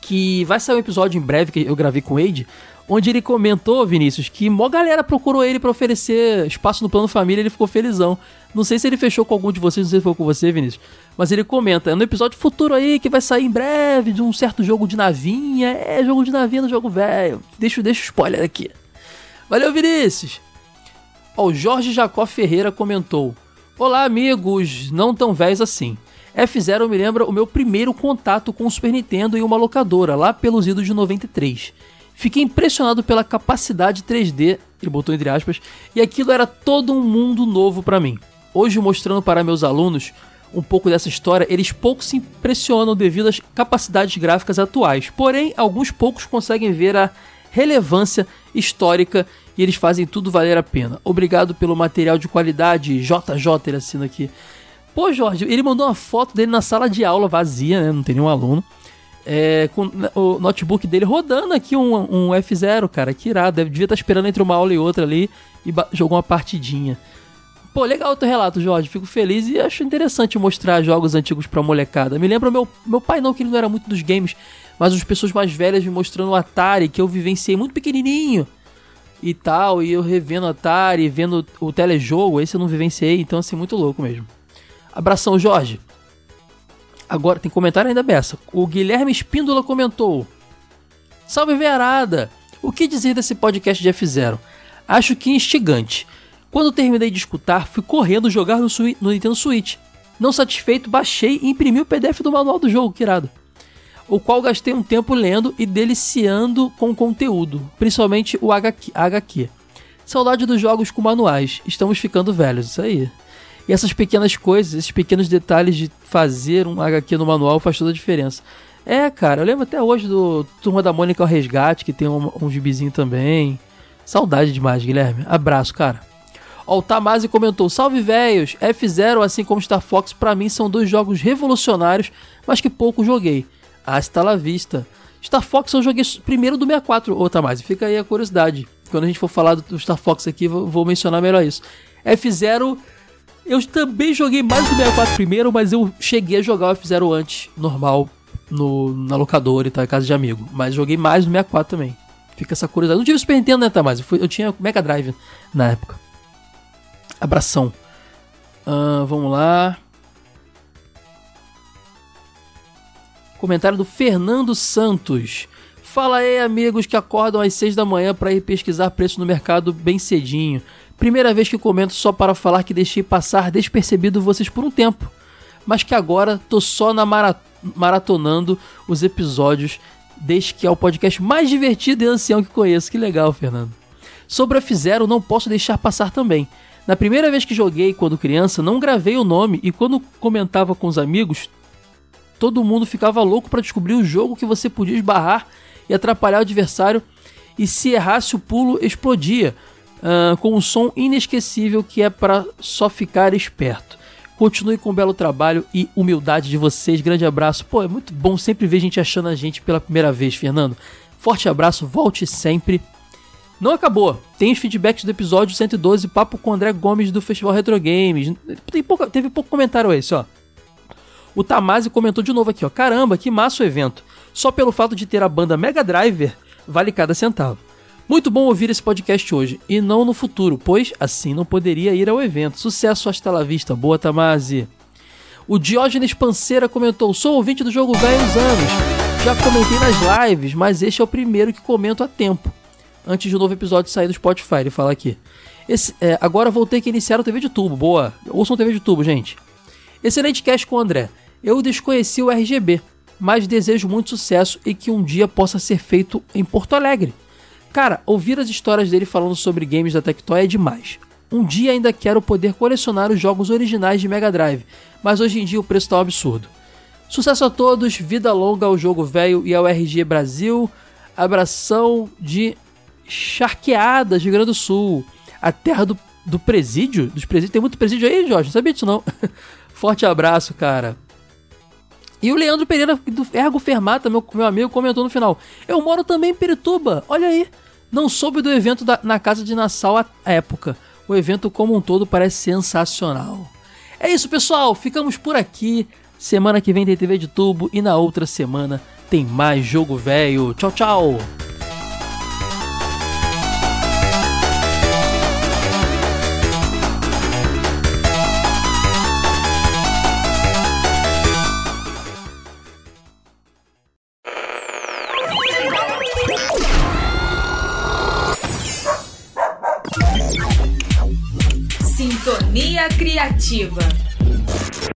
que vai sair um episódio em breve que eu gravei com o Wade, onde ele comentou, Vinícius, que mó galera procurou ele para oferecer espaço no plano família, ele ficou felizão. Não sei se ele fechou com algum de vocês, não sei se foi com você, Vinícius, mas ele comenta, é no episódio futuro aí que vai sair em breve de um certo jogo de navinha, é jogo de navinha no jogo velho. Deixa, deixa o spoiler aqui. Valeu, Vinícius. Ó, o Jorge Jacó Ferreira comentou: Olá, amigos, não tão velhos assim. F0 me lembra o meu primeiro contato com o Super Nintendo em uma locadora, lá pelos idos de 93. Fiquei impressionado pela capacidade 3D, ele botou entre aspas, e aquilo era todo um mundo novo para mim. Hoje, mostrando para meus alunos um pouco dessa história, eles pouco se impressionam devido às capacidades gráficas atuais. Porém, alguns poucos conseguem ver a relevância histórica e eles fazem tudo valer a pena. Obrigado pelo material de qualidade, JJ, ele assina aqui. Pô, Jorge, ele mandou uma foto dele na sala de aula vazia, né? Não tem nenhum aluno. É, com o notebook dele rodando aqui um, um F0, cara. Que irado. Deve, devia estar tá esperando entre uma aula e outra ali e jogou uma partidinha. Pô, legal o teu relato, Jorge. Fico feliz e acho interessante mostrar jogos antigos pra molecada. Me lembra meu, meu pai, não, que ele não era muito dos games, mas as pessoas mais velhas me mostrando o Atari, que eu vivenciei muito pequenininho e tal. E eu revendo Atari, vendo o telejogo. Esse eu não vivenciei, então assim, muito louco mesmo. Abração, Jorge. Agora tem comentário ainda beça. O Guilherme Espíndola comentou: Salve Verada! O que dizer desse podcast de F0? Acho que instigante. Quando terminei de escutar, fui correndo jogar no, no Nintendo Switch. Não satisfeito, baixei e imprimi o PDF do manual do jogo, que irado. O qual gastei um tempo lendo e deliciando com o conteúdo, principalmente o HQ. HQ. Saudade dos jogos com manuais. Estamos ficando velhos, isso aí. E essas pequenas coisas, esses pequenos detalhes de fazer um HQ no manual faz toda a diferença. É, cara, eu lembro até hoje do Turma da Mônica ao Resgate, que tem um, um gibizinho também. Saudade demais, Guilherme. Abraço, cara. Ó, o Tamasi comentou: Salve velhos! F0, assim como Star Fox, para mim são dois jogos revolucionários, mas que pouco joguei. Hasta la vista. Star Fox eu joguei primeiro do 64, ô Tamasi, fica aí a curiosidade. Quando a gente for falar do Star Fox aqui, vou mencionar melhor isso. F0 eu também joguei mais do 64 primeiro, mas eu cheguei a jogar o F0 antes, normal, no, na locadora e tal, em casa de amigo. Mas joguei mais no 64 também. Fica essa curiosidade. Não tive Super Nintendo, né, Tamás? Eu, eu tinha Mega Drive na época. Abração. Uh, vamos lá. Comentário do Fernando Santos. Fala aí, amigos que acordam às 6 da manhã para ir pesquisar preço no mercado bem cedinho. Primeira vez que comento só para falar que deixei passar despercebido vocês por um tempo, mas que agora tô só na mara maratonando os episódios desde que é o podcast mais divertido e ancião que conheço. Que legal, Fernando. Sobre a F-Zero, não posso deixar passar também. Na primeira vez que joguei quando criança, não gravei o nome e quando comentava com os amigos, todo mundo ficava louco para descobrir o jogo que você podia esbarrar e atrapalhar o adversário e se errasse o pulo explodia uh, com um som inesquecível que é para só ficar esperto. Continue com o belo trabalho e humildade de vocês. Grande abraço. Pô, é muito bom sempre ver gente achando a gente pela primeira vez, Fernando. Forte abraço, volte sempre. Não acabou. Tem os feedbacks do episódio 112, papo com o André Gomes do Festival Retro Games. Tem pouco, teve pouco comentário esse, ó. O Tamasi comentou de novo aqui, ó. Caramba, que massa o evento. Só pelo fato de ter a banda Mega Driver, vale cada centavo. Muito bom ouvir esse podcast hoje e não no futuro, pois assim não poderia ir ao evento. Sucesso hasta la vista, boa Tamasi. O Diógenes Panceira comentou: Sou ouvinte do jogo velho anos. Já comentei nas lives, mas este é o primeiro que comento a tempo. Antes de um novo episódio sair do Spotify, ele fala aqui. Esse, é, agora vou ter que iniciar o TV de tubo. Boa. Ouçam o TV de tubo, gente. Excelente cast com o André. Eu desconheci o RGB, mas desejo muito sucesso e que um dia possa ser feito em Porto Alegre. Cara, ouvir as histórias dele falando sobre games da Tectoy é demais. Um dia ainda quero poder colecionar os jogos originais de Mega Drive, mas hoje em dia o preço tá um absurdo. Sucesso a todos, vida longa ao jogo velho e ao RG Brasil. Abração de Charqueadas, Rio Grande do Sul. A terra do, do presídio? Dos presídios. Tem muito presídio aí, Jorge? Não sabia disso não. Forte abraço, cara. E o Leandro Pereira do Ergo Fermata, meu, meu amigo, comentou no final: Eu moro também em Pirituba, olha aí. Não soube do evento da, na casa de Nassau à época. O evento como um todo parece sensacional. É isso, pessoal. Ficamos por aqui. Semana que vem tem TV de tubo e na outra semana tem mais jogo velho. Tchau, tchau. Criativa.